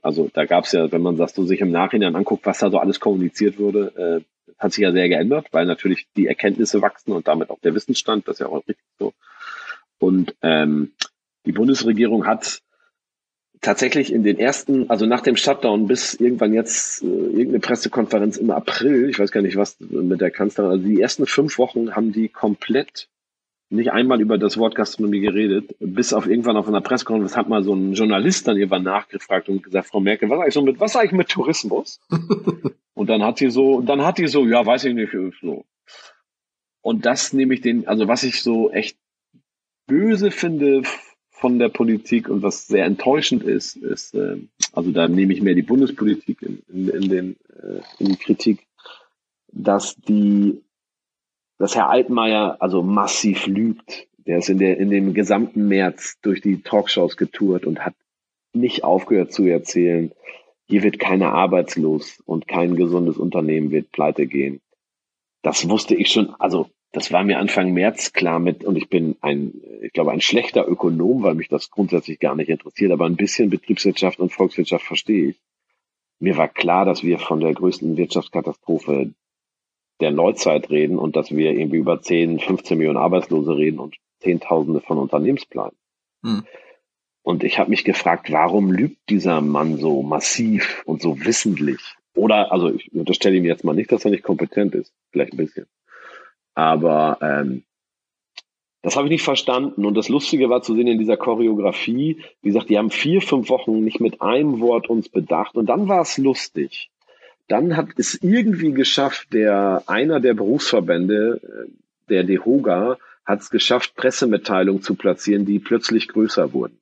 Also da gab es ja, wenn man das so sich im Nachhinein anguckt, was da so alles kommuniziert wurde, äh, hat sich ja sehr geändert, weil natürlich die Erkenntnisse wachsen und damit auch der Wissensstand, das ist ja auch richtig so. Und ähm, die Bundesregierung hat tatsächlich in den ersten, also nach dem Shutdown bis irgendwann jetzt äh, irgendeine Pressekonferenz im April, ich weiß gar nicht was mit der Kanzlerin, also die ersten fünf Wochen haben die komplett nicht einmal über das Wort Gastronomie geredet, bis auf irgendwann auf einer Pressekonferenz hat mal so ein Journalist dann irgendwann nachgefragt und gesagt, Frau Merkel, was eigentlich so mit, was eigentlich mit Tourismus? und dann hat die so, dann hat die so, ja, weiß ich nicht, so. Und das nehme ich den, also was ich so echt böse finde von der Politik und was sehr enttäuschend ist, ist, äh, also da nehme ich mehr die Bundespolitik in, in, in, den, äh, in die Kritik, dass die dass Herr Altmaier also massiv lügt. Der ist in, der, in dem gesamten März durch die Talkshows getourt und hat nicht aufgehört zu erzählen, hier wird keiner arbeitslos und kein gesundes Unternehmen wird pleite gehen. Das wusste ich schon, also das war mir Anfang März klar mit, und ich bin ein, ich glaube, ein schlechter Ökonom, weil mich das grundsätzlich gar nicht interessiert, aber ein bisschen Betriebswirtschaft und Volkswirtschaft verstehe ich. Mir war klar, dass wir von der größten Wirtschaftskatastrophe der Neuzeit reden und dass wir irgendwie über 10, 15 Millionen Arbeitslose reden und Zehntausende von Unternehmensplänen. Hm. Und ich habe mich gefragt, warum lügt dieser Mann so massiv und so wissentlich? Oder, also ich unterstelle ihm jetzt mal nicht, dass er nicht kompetent ist, vielleicht ein bisschen. Aber ähm, das habe ich nicht verstanden. Und das Lustige war zu sehen in dieser Choreografie, wie gesagt, die haben vier, fünf Wochen nicht mit einem Wort uns bedacht. Und dann war es lustig. Dann hat es irgendwie geschafft, der einer der Berufsverbände, äh, der DEHOGA, hat es geschafft, Pressemitteilungen zu platzieren, die plötzlich größer wurden.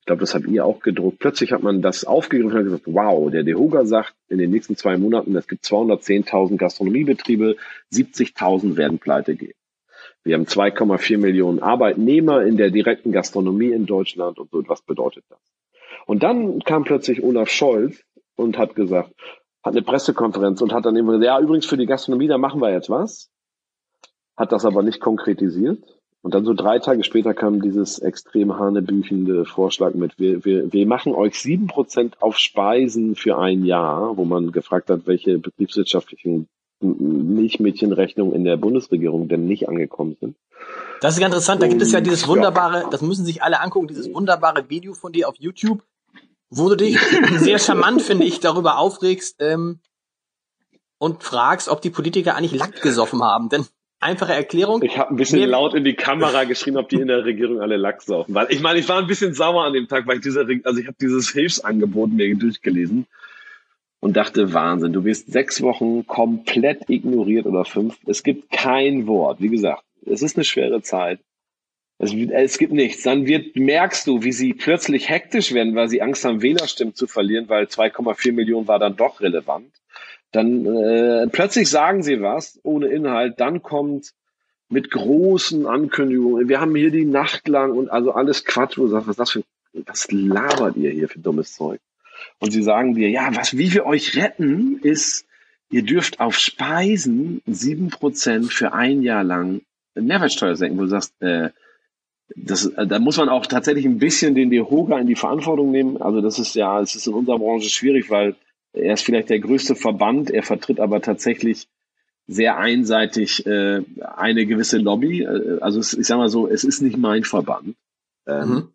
Ich glaube, das habt ihr auch gedruckt. Plötzlich hat man das aufgegriffen und gesagt, wow, der DEHOGA sagt, in den nächsten zwei Monaten, es gibt 210.000 Gastronomiebetriebe, 70.000 werden pleite gehen. Wir haben 2,4 Millionen Arbeitnehmer in der direkten Gastronomie in Deutschland und so, was bedeutet das? Und dann kam plötzlich Olaf Scholz und hat gesagt, hat eine Pressekonferenz und hat dann immer gesagt, ja, übrigens für die Gastronomie, da machen wir jetzt was. Hat das aber nicht konkretisiert. Und dann so drei Tage später kam dieses extrem hanebüchende Vorschlag mit, wir, wir, wir machen euch sieben Prozent auf Speisen für ein Jahr, wo man gefragt hat, welche betriebswirtschaftlichen Milchmädchenrechnungen in der Bundesregierung denn nicht angekommen sind. Das ist interessant. Da gibt es ja dieses wunderbare, das müssen sich alle angucken, dieses wunderbare Video von dir auf YouTube, wo du dich sehr charmant, finde ich, darüber aufregst ähm, und fragst, ob die Politiker eigentlich Lack gesoffen haben. Denn einfache Erklärung. Ich habe ein bisschen mir, laut in die Kamera geschrien, ob die in der Regierung alle Lack saufen. Weil ich meine, ich war ein bisschen sauer an dem Tag, weil ich dieser, also ich habe dieses Hilfsangebot mir durchgelesen und dachte, Wahnsinn, du wirst sechs Wochen komplett ignoriert oder fünf. Es gibt kein Wort. Wie gesagt, es ist eine schwere Zeit. Es, es, gibt nichts. Dann wird, merkst du, wie sie plötzlich hektisch werden, weil sie Angst haben, Wählerstimmen zu verlieren, weil 2,4 Millionen war dann doch relevant. Dann äh, plötzlich sagen sie was ohne Inhalt. Dann kommt mit großen Ankündigungen. Wir haben hier die Nacht lang und also alles Quatsch. Wo du sagst, was das für, was labert ihr hier für dummes Zeug? Und sie sagen dir, ja, was, wie wir euch retten, ist, ihr dürft auf Speisen sieben Prozent für ein Jahr lang Mehrwertsteuer senken, wo du sagst, äh, das, äh, da muss man auch tatsächlich ein bisschen den DEHOGA in die Verantwortung nehmen. Also das ist ja, es ist in unserer Branche schwierig, weil er ist vielleicht der größte Verband, er vertritt aber tatsächlich sehr einseitig äh, eine gewisse Lobby. Äh, also es, ich sage mal so, es ist nicht mein Verband. Ähm, mhm.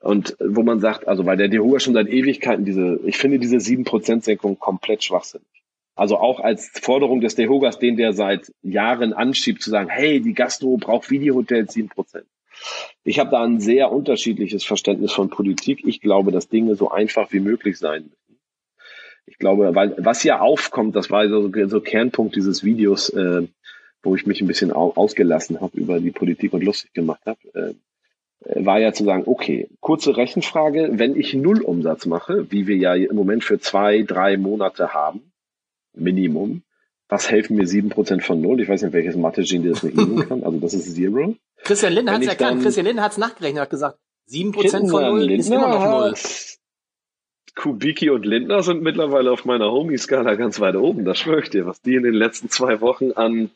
Und wo man sagt, also weil der DEHOGA schon seit Ewigkeiten diese, ich finde diese 7%-Senkung komplett schwachsinnig. Also auch als Forderung des DEHOGAs, den der seit Jahren anschiebt, zu sagen, hey, die Gastro braucht Videohotels 7%. Ich habe da ein sehr unterschiedliches Verständnis von Politik. Ich glaube, dass Dinge so einfach wie möglich sein müssen. Ich glaube, weil was ja aufkommt, das war so, so Kernpunkt dieses Videos, äh, wo ich mich ein bisschen ausgelassen habe über die Politik und lustig gemacht habe, äh, war ja zu sagen, okay, kurze Rechenfrage, wenn ich Null Umsatz mache, wie wir ja im Moment für zwei, drei Monate haben, Minimum, was helfen mir sieben Prozent von Null? Ich weiß nicht, welches Mathe-Genie das mit Ihnen kann, also das ist Zero. Christian Lindner hat es erkannt, Christian Lindner hat es nachgerechnet, hat gesagt, sieben Prozent von Null Lindner ist immer noch Null. Kubicki und Lindner sind mittlerweile auf meiner Homie-Skala ganz weit oben, das schwöre ich dir, was die in den letzten zwei Wochen an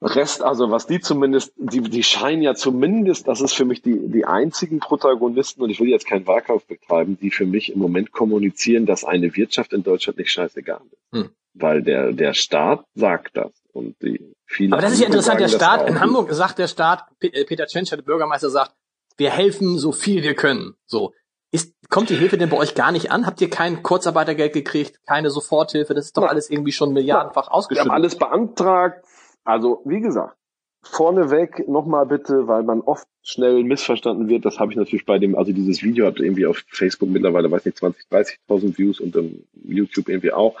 Rest, also was die zumindest, die, die scheinen ja zumindest, das ist für mich die, die einzigen Protagonisten, und ich will jetzt keinen Wahlkauf betreiben, die für mich im Moment kommunizieren, dass eine Wirtschaft in Deutschland nicht scheißegal ist. Hm. Weil der, der Staat sagt das. Und die viele Aber das ist ja interessant, der Staat, in Hamburg sagt der Staat, äh, Peter Tschentscher, der Bürgermeister, sagt, wir helfen so viel wir können. So. Ist, kommt die Hilfe denn bei euch gar nicht an? Habt ihr kein Kurzarbeitergeld gekriegt, keine Soforthilfe? Das ist doch alles irgendwie schon milliardenfach ausgeschüttet. Wir haben alles beantragt, also, wie gesagt, vorneweg nochmal bitte, weil man oft schnell missverstanden wird. Das habe ich natürlich bei dem, also dieses Video hat irgendwie auf Facebook mittlerweile, weiß nicht, 20, 30.000 Views und im YouTube irgendwie auch.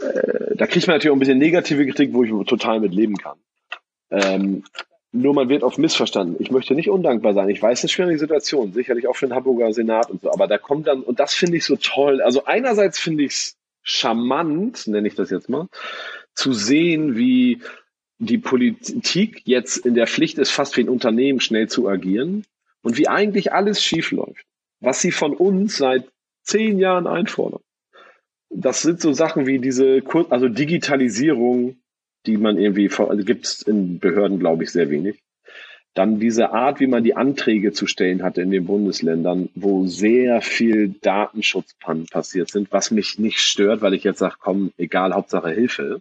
Äh, da kriegt man natürlich auch ein bisschen negative Kritik, wo ich total mit leben kann. Ähm, nur man wird oft missverstanden. Ich möchte nicht undankbar sein. Ich weiß, es ist eine schwierige Situation, sicherlich auch für den Hamburger Senat und so. Aber da kommt dann, und das finde ich so toll. Also einerseits finde ich es charmant, nenne ich das jetzt mal, zu sehen, wie die Politik jetzt in der Pflicht ist, fast wie ein Unternehmen schnell zu agieren und wie eigentlich alles schief läuft, was sie von uns seit zehn Jahren einfordern. Das sind so Sachen wie diese, also Digitalisierung, die man irgendwie, also gibt es in Behörden, glaube ich, sehr wenig. Dann diese Art, wie man die Anträge zu stellen hatte in den Bundesländern, wo sehr viel Datenschutzpannen passiert sind, was mich nicht stört, weil ich jetzt sage, komm, egal, Hauptsache Hilfe.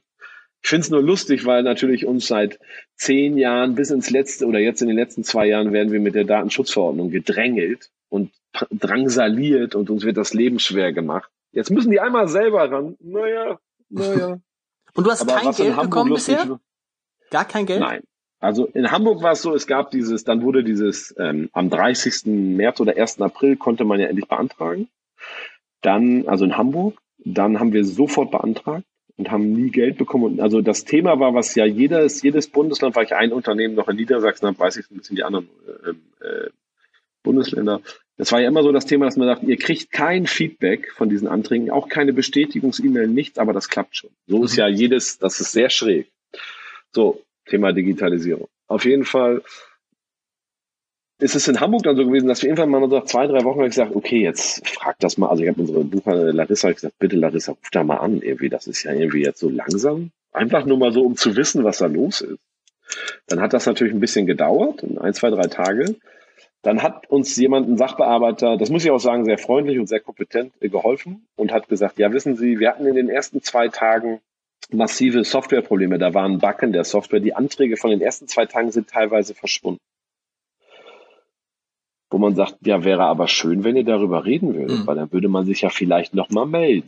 Ich finde es nur lustig, weil natürlich uns seit zehn Jahren bis ins letzte oder jetzt in den letzten zwei Jahren werden wir mit der Datenschutzverordnung gedrängelt und drangsaliert und uns wird das Leben schwer gemacht. Jetzt müssen die einmal selber ran. Naja, naja. und du hast Aber kein Geld bekommen bisher? Gar kein Geld? Nein. Also in Hamburg war es so, es gab dieses, dann wurde dieses, ähm, am 30. März oder 1. April konnte man ja endlich beantragen. Dann, also in Hamburg, dann haben wir sofort beantragt und haben nie Geld bekommen. Und also das Thema war, was ja jedes, jedes Bundesland, weil ich ein Unternehmen noch in Niedersachsen habe, weiß ich ein bisschen die anderen äh, äh, Bundesländer. Das war ja immer so das Thema, dass man sagt, ihr kriegt kein Feedback von diesen Anträgen, auch keine Bestätigungs-E-Mail, nichts, aber das klappt schon. So mhm. ist ja jedes, das ist sehr schräg. So, Thema Digitalisierung. Auf jeden Fall ist es in Hamburg dann so gewesen, dass wir irgendwann mal nach zwei, drei Wochen gesagt, okay, jetzt frag das mal. Also ich habe unsere Buchhalterin Larissa gesagt, bitte Larissa, ruf da mal an. Irgendwie, das ist ja irgendwie jetzt so langsam. Einfach nur mal so, um zu wissen, was da los ist. Dann hat das natürlich ein bisschen gedauert, ein, zwei, drei Tage. Dann hat uns jemand, ein Sachbearbeiter, das muss ich auch sagen, sehr freundlich und sehr kompetent geholfen und hat gesagt, ja, wissen Sie, wir hatten in den ersten zwei Tagen massive Softwareprobleme. Da waren Backen der Software. Die Anträge von den ersten zwei Tagen sind teilweise verschwunden wo man sagt, ja, wäre aber schön, wenn ihr darüber reden würdet, mhm. weil dann würde man sich ja vielleicht nochmal melden.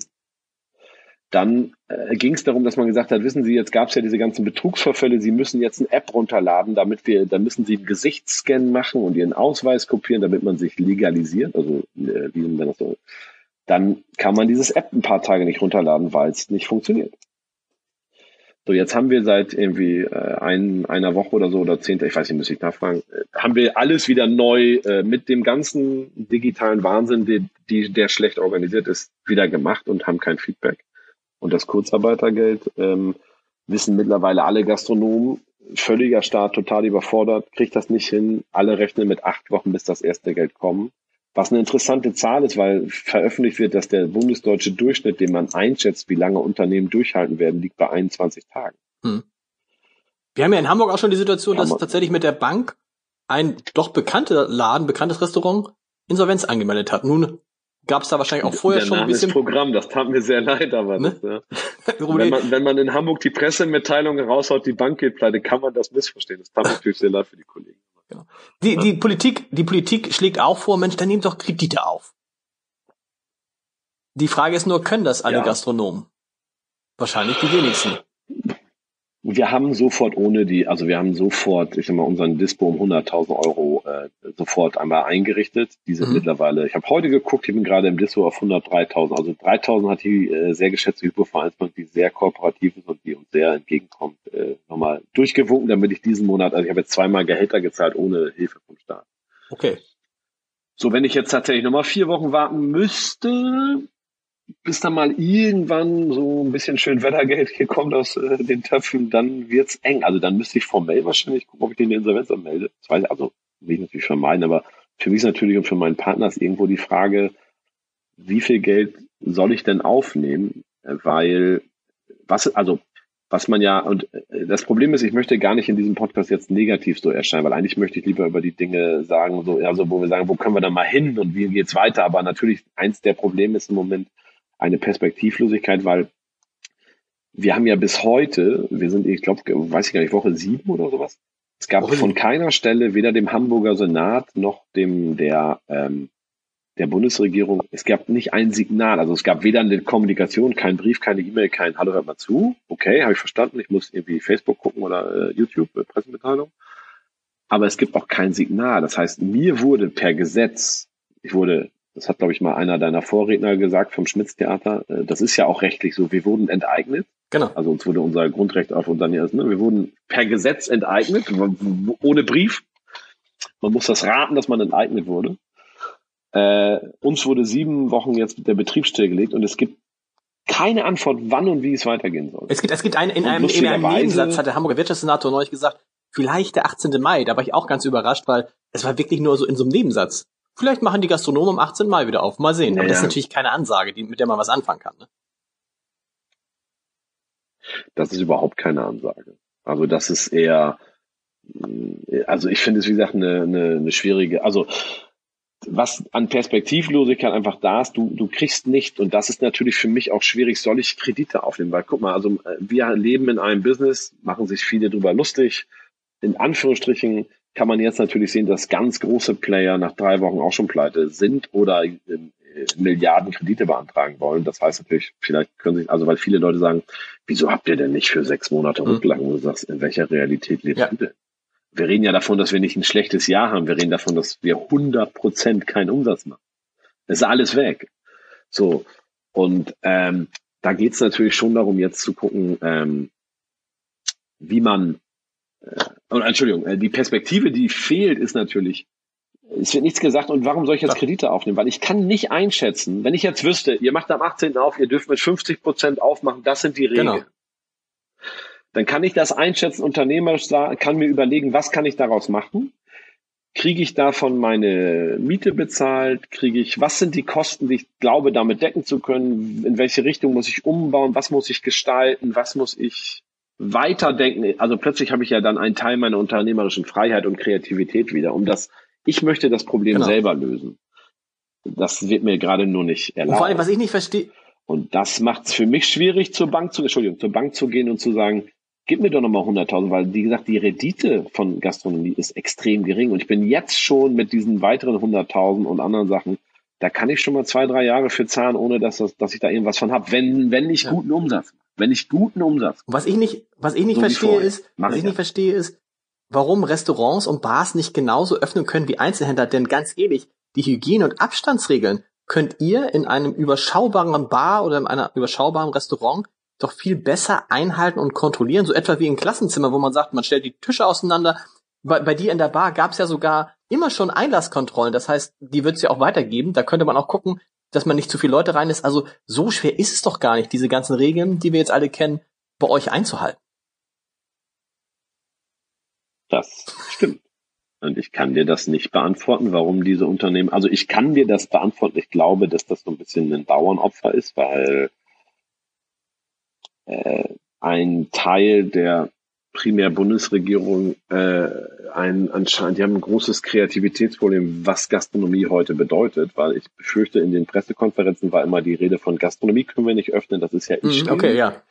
Dann äh, ging es darum, dass man gesagt hat, wissen Sie, jetzt gab es ja diese ganzen Betrugsvorfälle, Sie müssen jetzt eine App runterladen, damit wir, da müssen Sie einen Gesichtsscan machen und Ihren Ausweis kopieren, damit man sich legalisiert, also äh, wie man das so. Dann kann man dieses App ein paar Tage nicht runterladen, weil es nicht funktioniert. So, jetzt haben wir seit irgendwie äh, ein, einer Woche oder so oder zehnte, ich weiß nicht, muss ich nachfragen, äh, haben wir alles wieder neu äh, mit dem ganzen digitalen Wahnsinn, die, die, der schlecht organisiert ist, wieder gemacht und haben kein Feedback. Und das Kurzarbeitergeld ähm, wissen mittlerweile alle Gastronomen, völliger Staat, total überfordert, kriegt das nicht hin. Alle rechnen mit acht Wochen, bis das erste Geld kommt. Was eine interessante Zahl ist, weil veröffentlicht wird, dass der bundesdeutsche Durchschnitt, den man einschätzt, wie lange Unternehmen durchhalten werden, liegt bei 21 Tagen. Hm. Wir haben ja in Hamburg auch schon die Situation, dass tatsächlich mit der Bank ein doch bekannter Laden, bekanntes Restaurant Insolvenz angemeldet hat. Nun gab es da wahrscheinlich auch vorher der schon Name ein bisschen Programm. Das tat mir sehr leid, aber ne? das, ja. wenn, man, wenn man in Hamburg die Pressemitteilung raushaut, die Bank geht pleite, kann man das missverstehen. Das tat mir natürlich sehr leid für die Kollegen. Genau. Die, die Politik, die Politik schlägt auch vor, Mensch, dann nehmt doch Kredite auf. Die Frage ist nur, können das alle Ja. Gastronomen? Wahrscheinlich die wenigsten. Wir haben sofort ohne die, also wir haben sofort, ich sag mal, unseren Dispo um 100.000 Euro äh, sofort einmal eingerichtet. Die sind Mhm. mittlerweile, ich habe heute geguckt, ich bin gerade im Dispo auf 103.000. Also 3.000 hat die äh, sehr geschätzte Hypovereinsbank, die sehr kooperativ ist und die uns sehr entgegenkommt, äh, nochmal durchgewunken, damit ich diesen Monat, also ich habe jetzt zweimal Gehälter gezahlt ohne Hilfe vom Staat. Okay. So, wenn ich jetzt tatsächlich nochmal vier Wochen warten müsste, bis dann mal irgendwann so ein bisschen schön Wettergeld hier kommt aus äh, den Töpfen, dann wird's eng. Also dann müsste ich formell wahrscheinlich gucken, ob ich den Insolvenz anmelde. Das weiß ich, also will ich natürlich vermeiden, aber für mich ist natürlich und für meinen Partner ist irgendwo die Frage, wie viel Geld soll ich denn aufnehmen? Weil was, also was man ja, und äh, das Problem ist, ich möchte gar nicht in diesem Podcast jetzt negativ so erscheinen, weil eigentlich möchte ich lieber über die Dinge sagen, so, also wo wir sagen, wo können wir da mal hin und wie geht's weiter? Aber natürlich, eins der Probleme ist im Moment eine Perspektivlosigkeit, weil wir haben ja bis heute, wir sind, ich glaube, weiß ich gar nicht, Woche sieben oder sowas. Es gab Woche von keiner Stelle, weder dem Hamburger Senat noch dem der ähm, der Bundesregierung, es gab nicht ein Signal, also es gab weder eine Kommunikation, kein Brief, keine E-Mail, kein Hallo, hört mal zu. Okay, habe ich verstanden, ich muss irgendwie Facebook gucken oder äh, YouTube, äh, Pressemitteilung. Aber es gibt auch kein Signal. Das heißt, mir wurde per Gesetz, ich wurde, das hat glaube ich mal einer deiner Vorredner gesagt vom Schmitz-Theater, äh, das ist ja auch rechtlich so, wir wurden enteignet. Genau. Also uns wurde unser Grundrecht auf Unternehmen, ne? wir wurden per Gesetz enteignet, ohne Brief. Man muss das raten, dass man enteignet wurde. Äh, uns wurde sieben Wochen jetzt der Betrieb stillgelegt und es gibt keine Antwort, wann und wie es weitergehen soll. Es gibt, es gibt einen, in einem, in einem Nebensatz hat der Hamburger Wirtschaftssenator neulich gesagt, vielleicht der 18. Mai. Da war ich auch ganz überrascht, weil es war wirklich nur so in so einem Nebensatz. Vielleicht machen die Gastronomen am 18. Mai wieder auf. Mal sehen. Aber Ja, das ist natürlich keine Ansage, die, mit der man was anfangen kann. Ne? Das ist überhaupt keine Ansage. Also das ist eher, mh, also ich finde es wie gesagt eine, eine, eine schwierige, also was an Perspektivlosigkeit einfach da ist, du, du kriegst nicht, und das ist natürlich für mich auch schwierig, soll ich Kredite aufnehmen, weil guck mal, also äh, wir leben in einem Business, machen sich viele drüber lustig, in Anführungsstrichen kann man jetzt natürlich sehen, dass ganz große Player nach drei Wochen auch schon pleite sind oder äh, Milliarden Kredite beantragen wollen. Das heißt natürlich, vielleicht können sich, also weil viele Leute sagen, wieso habt ihr denn nicht für sechs Monate Mhm. Rücklagen? Und du sagst, in welcher Realität lebst Ja. du denn? Wir reden ja davon, dass wir nicht ein schlechtes Jahr haben. Wir reden davon, dass wir 100 Prozent keinen Umsatz machen. Es ist alles weg. So. Und ähm, da geht es natürlich schon darum, jetzt zu gucken, ähm, wie man, und Entschuldigung, äh, die Perspektive, die fehlt, ist natürlich, es wird nichts gesagt und warum soll ich jetzt. Kredite aufnehmen? Weil ich kann nicht einschätzen, wenn ich jetzt wüsste, ihr macht am 18. auf, ihr dürft mit 50 Prozent aufmachen, das sind die Regeln. Genau. Dann kann ich das einschätzen, unternehmerisch kann mir überlegen, was kann ich daraus machen? Kriege ich davon meine Miete bezahlt? Kriege ich, was sind die Kosten, die ich glaube, damit decken zu können? In welche Richtung muss ich umbauen? Was muss ich gestalten? Was muss ich weiterdenken? Also plötzlich habe ich ja dann einen Teil meiner unternehmerischen Freiheit und Kreativität wieder, um das, ich möchte das Problem Genau. selber lösen. Das wird mir gerade nur nicht Und vor allem, erlaubt. was ich nicht verstehe, Und das macht es für mich schwierig, zur Bank zu, Entschuldigung, zur Bank zu gehen und zu sagen, gib mir doch nochmal 100.000, weil, wie gesagt, die Rendite von Gastronomie ist extrem gering. Und ich bin jetzt schon mit diesen weiteren 100.000 und anderen Sachen, da kann ich schon mal zwei, drei Jahre für zahlen, ohne dass, das, dass ich da irgendwas von habe. Wenn, wenn ich Ja. guten Umsatz mache. Wenn ich guten Umsatz was ich nicht, was ich nicht So verstehe ist, Mach was ich ich ja. nicht verstehe ist, warum Restaurants und Bars nicht genauso öffnen können wie Einzelhändler. Denn ganz ehrlich, die Hygiene- und Abstandsregeln könnt ihr in einem überschaubaren Bar oder in einem überschaubaren Restaurant doch viel besser einhalten und kontrollieren. So etwa wie im Klassenzimmer, wo man sagt, man stellt die Tische auseinander. Bei, bei dir in der Bar gab es ja sogar immer schon Einlasskontrollen. Das heißt, die wird es ja auch weitergeben. Da könnte man auch gucken, dass man nicht zu viele Leute rein ist. Also so schwer ist es doch gar nicht, diese ganzen Regeln, die wir jetzt alle kennen, bei euch einzuhalten. Das stimmt. Und ich kann dir das nicht beantworten, warum diese Unternehmen, also ich kann dir das beantworten. Ich glaube, dass das so ein bisschen ein Bauernopfer ist, weil äh, ein Teil der primär Bundesregierung äh, ein anscheinend, die haben ein großes Kreativitätsproblem, was Gastronomie heute bedeutet, weil ich befürchte, in den Pressekonferenzen war immer die Rede von Gastronomie können wir nicht öffnen, das ist ja Mhm, ich okay, ja.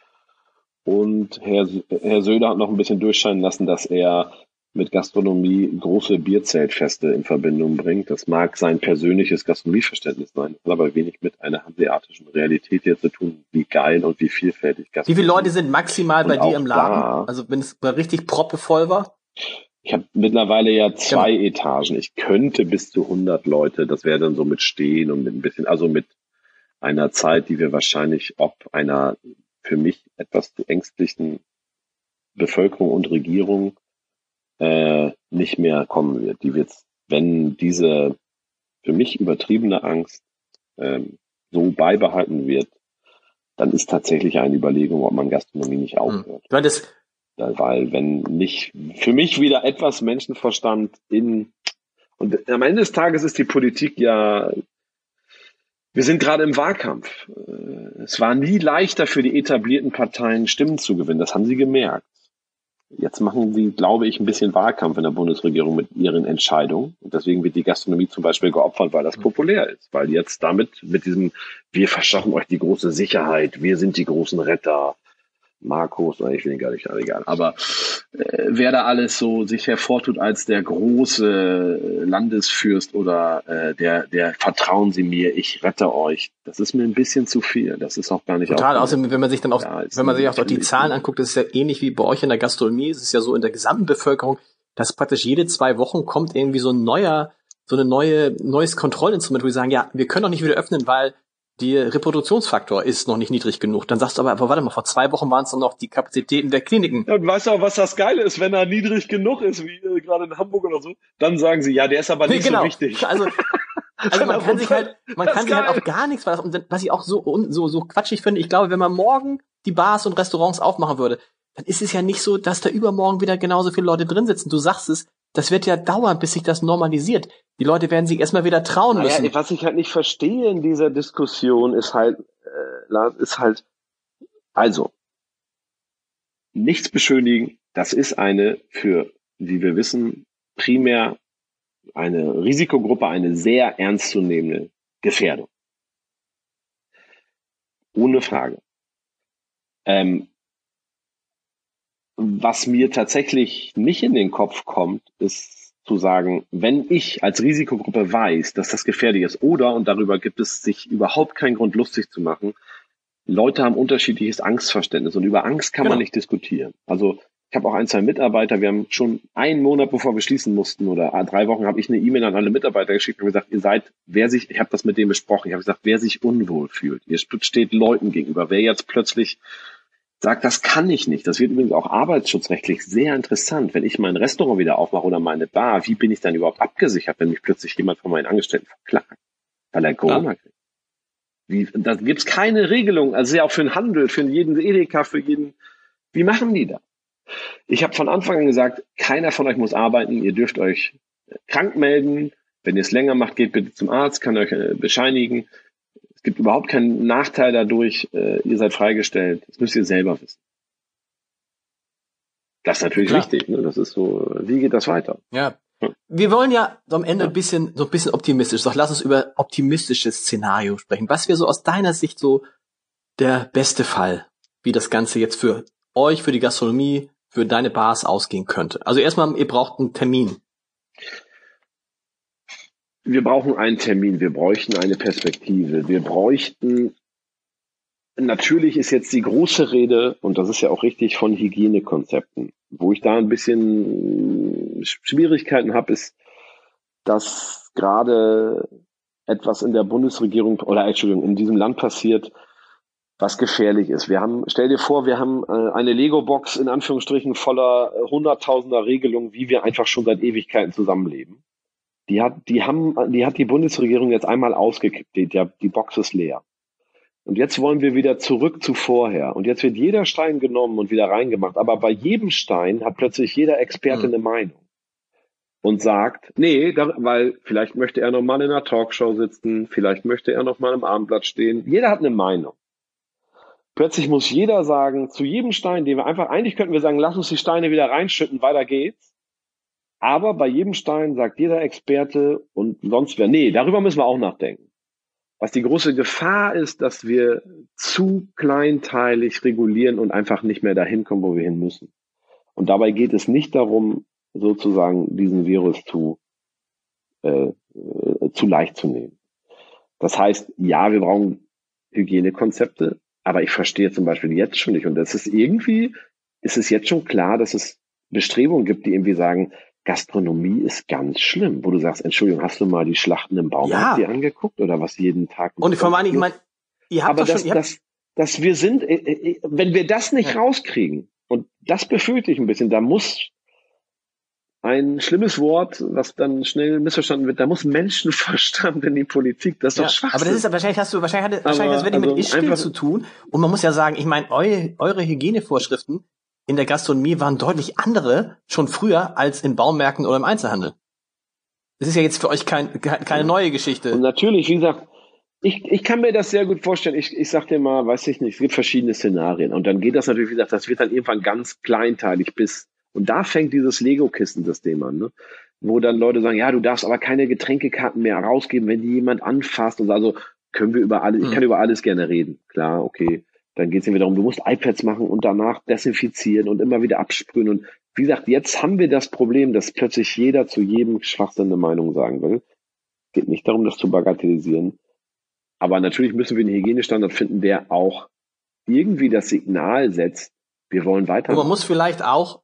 und Herr, Herr Söder hat noch ein bisschen durchscheinen lassen, dass er mit Gastronomie große Bierzeltfeste in Verbindung bringt. Das mag sein persönliches Gastronomieverständnis sein, hat aber wenig mit einer hanseatischen Realität hier zu tun, wie geil und wie vielfältig Gastronomie Wie viele Leute sind maximal bei dir im Laden? Da, also wenn es richtig proppevoll war? Ich habe mittlerweile ja zwei genau. Etagen. Ich könnte bis zu 100 Leute, das wäre dann so mit Stehen und mit ein bisschen, also mit einer Zeit, die wir wahrscheinlich ob einer für mich etwas zu ängstlichen Bevölkerung und Regierung äh, nicht mehr kommen wird. Die wird, wenn diese für mich übertriebene Angst ähm, so beibehalten wird, dann ist tatsächlich eine Überlegung, ob man Gastronomie nicht hm. aufhört. Hm. Das weil wenn nicht für mich wieder etwas Menschenverstand in und am Ende des Tages ist die Politik ja wir sind gerade im Wahlkampf. Es war nie leichter für die etablierten Parteien Stimmen zu gewinnen. Das haben sie gemerkt. Jetzt machen sie, glaube ich, ein bisschen Wahlkampf in der Bundesregierung mit ihren Entscheidungen. Und deswegen wird die Gastronomie zum Beispiel geopfert, weil das mhm. populär ist. Weil jetzt damit, mit diesem, wir verschaffen euch die große Sicherheit, wir sind die großen Retter, Markus, ich will ihn gar nicht, egal. Aber äh, wer da alles so sich hervortut als der große Landesfürst oder äh, der, der vertrauen Sie mir, ich rette euch, das ist mir ein bisschen zu viel. Das ist auch gar nicht. Total, außerdem, wenn man sich dann auch, ja, wenn man sich auch die Zahlen anguckt, das ist ja ähnlich wie bei euch in der Gastronomie. Es ist ja so in der gesamten Bevölkerung, dass praktisch jede zwei Wochen kommt irgendwie so ein neuer, so eine neue, neues Kontrollinstrument, wo wir sagen, ja, wir können doch nicht wieder öffnen, weil der Reproduktionsfaktor ist noch nicht niedrig genug. Dann sagst du aber, aber warte mal, vor zwei Wochen waren es doch noch die Kapazitäten der Kliniken. Ja, und weißt du auch, was das Geile ist, wenn er niedrig genug ist, wie äh, gerade in Hamburg oder so, dann sagen sie, ja, der ist aber nicht nee, genau. so wichtig. Also, also man kann sich halt, man kann sich halt auf gar nichts verlassen. Was ich auch so, so, so quatschig finde, ich glaube, wenn man morgen die Bars und Restaurants aufmachen würde, dann ist es ja nicht so, dass da übermorgen wieder genauso viele Leute drin sitzen. Du sagst es, das wird ja dauern, bis sich das normalisiert. Die Leute werden sich erstmal wieder trauen müssen. Naja, was ich halt nicht verstehe in dieser Diskussion ist halt, äh, ist halt, also, nichts beschönigen, das ist eine für, wie wir wissen, primär eine Risikogruppe, eine sehr ernstzunehmende Gefährdung. Ohne Frage. Ähm, was mir tatsächlich nicht in den Kopf kommt, ist zu sagen, wenn ich als Risikogruppe weiß, dass das gefährlich ist, oder, und darüber gibt es sich überhaupt keinen Grund lustig zu machen, Leute haben unterschiedliches Angstverständnis und über Angst kann genau. man nicht diskutieren. Also ich habe auch ein, zwei Mitarbeiter, wir haben schon einen Monat, bevor wir schließen mussten, oder drei Wochen, habe ich eine E-Mail an alle Mitarbeiter geschickt und gesagt, ihr seid, wer sich, ich habe das mit dem besprochen, ich habe gesagt, wer sich unwohl fühlt, ihr steht Leuten gegenüber, wer jetzt plötzlich sagt, das kann ich nicht. Das wird übrigens auch arbeitsschutzrechtlich sehr interessant. Wenn ich mein Restaurant wieder aufmache oder meine Bar, wie bin ich dann überhaupt abgesichert, wenn mich plötzlich jemand von meinen Angestellten verklagt, weil er Corona kriegt? Wie, da gibt's keine Regelung. Also ja auch für den Handel, für jeden Edeka, für jeden. Wie machen die das? Ich habe von Anfang an gesagt, keiner von euch muss arbeiten. Ihr dürft euch krank melden. Wenn ihr es länger macht, geht bitte zum Arzt, kann euch äh, bescheinigen. Es gibt überhaupt keinen Nachteil dadurch, äh, ihr seid freigestellt. Das müsst ihr selber wissen. Das ist natürlich Klar. wichtig. Ne? Das ist so, wie geht das weiter? Ja. Wir wollen ja am Ende ja. ein bisschen, so ein bisschen optimistisch. Doch lass uns über optimistisches Szenario sprechen. Was wäre so aus deiner Sicht so der beste Fall, wie das Ganze jetzt für euch, für die Gastronomie, für deine Bars ausgehen könnte? Also erstmal, ihr braucht einen Termin wir brauchen einen Termin, wir bräuchten eine Perspektive, wir bräuchten Natürlich ist jetzt die große Rede, und das ist ja auch richtig, von Hygienekonzepten. Wo ich da ein bisschen Schwierigkeiten habe, ist, dass gerade etwas in der Bundesregierung oder Entschuldigung, in diesem Land passiert, was gefährlich ist. Wir haben, stell dir vor, wir haben äh, eine Lego-Box in Anführungsstrichen voller hunderttausender Regelungen, wie wir einfach schon seit Ewigkeiten zusammenleben. Die hat, die haben, die hat die Bundesregierung jetzt einmal ausgekippt. Die, die, Box ist leer. Und jetzt wollen wir wieder zurück zu vorher. Und jetzt wird jeder Stein genommen und wieder reingemacht. Aber bei jedem Stein hat plötzlich jeder Experte mhm. eine Meinung. Und sagt, nee, da, weil vielleicht möchte er noch mal in einer Talkshow sitzen, vielleicht möchte er noch mal im Abendblatt stehen. Jeder hat eine Meinung. Plötzlich muss jeder sagen, zu jedem Stein, den wir einfach, eigentlich könnten wir sagen, lass uns die Steine wieder reinschütten, weiter geht's. Aber bei jedem Stein sagt jeder Experte und sonst wer, nee, darüber müssen wir auch nachdenken. Was die große Gefahr ist, dass wir zu kleinteilig regulieren und einfach nicht mehr dahin kommen, wo wir hin müssen. Und dabei geht es nicht darum, sozusagen diesen Virus zu, äh, äh, zu leicht zu nehmen. Das heißt, ja, wir brauchen Hygienekonzepte, aber ich verstehe zum Beispiel jetzt schon nicht. Und das ist irgendwie, ist es jetzt schon klar, dass es Bestrebungen gibt, die irgendwie sagen, Gastronomie ist ganz schlimm, wo du sagst, Entschuldigung, hast du mal die Schlachten im Baumarkt ja. dir angeguckt oder was jeden Tag? Und vor allem, ich meine, ihr habt aber das, schon, das, dass wir sind, äh, äh, wenn wir das nicht ja. rauskriegen, und das befürchte ich ein bisschen, da muss ein schlimmes Wort, was dann schnell missverstanden wird, da muss Menschenverstand in die Politik, das ist ja, doch schwach. Aber das ist wahrscheinlich hast du wahrscheinlich, wahrscheinlich das wirklich also mit Ischgl zu tun und man muss ja sagen, ich meine, eure, eure Hygienevorschriften in der Gastronomie waren deutlich andere schon früher als in Baumärkten oder im Einzelhandel. Das ist ja jetzt für euch kein, keine neue Geschichte. Und natürlich, wie gesagt, ich, ich kann mir das sehr gut vorstellen. Ich, ich sag dir mal, weiß ich nicht, es gibt verschiedene Szenarien. Und dann geht das natürlich, wie gesagt, das wird dann irgendwann ganz kleinteilig bis, und da fängt dieses Lego-Kisten-System an, ne? wo dann Leute sagen, ja, du darfst aber keine Getränkekarten mehr rausgeben, wenn die jemand anfasst. Und so. also können wir über alles, ich hm. kann über alles gerne reden. Klar, okay. Dann geht es wieder darum, du musst iPads machen und danach desinfizieren und immer wieder absprühen. Und wie gesagt, jetzt haben wir das Problem, dass plötzlich jeder zu jedem Schwachsinn eine Meinung sagen will. Es geht nicht darum, das zu bagatellisieren. Aber natürlich müssen wir einen Hygienestandard finden, der auch irgendwie das Signal setzt, wir wollen weiter. man muss vielleicht auch,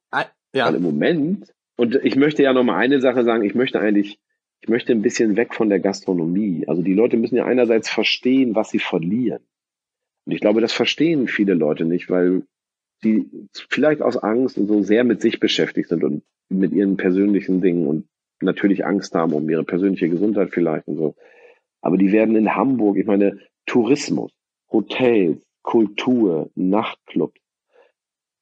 ja. Weil im Moment, und ich möchte ja noch mal eine Sache sagen, ich möchte eigentlich, ich möchte ein bisschen weg von der Gastronomie. Also die Leute müssen ja einerseits verstehen, was sie verlieren. Und ich glaube, das verstehen viele Leute nicht, weil die vielleicht aus Angst und so sehr mit sich beschäftigt sind und mit ihren persönlichen Dingen und natürlich Angst haben um ihre persönliche Gesundheit vielleicht und so. Aber die werden in Hamburg, ich meine, Tourismus, Hotels, Kultur, Nachtclubs,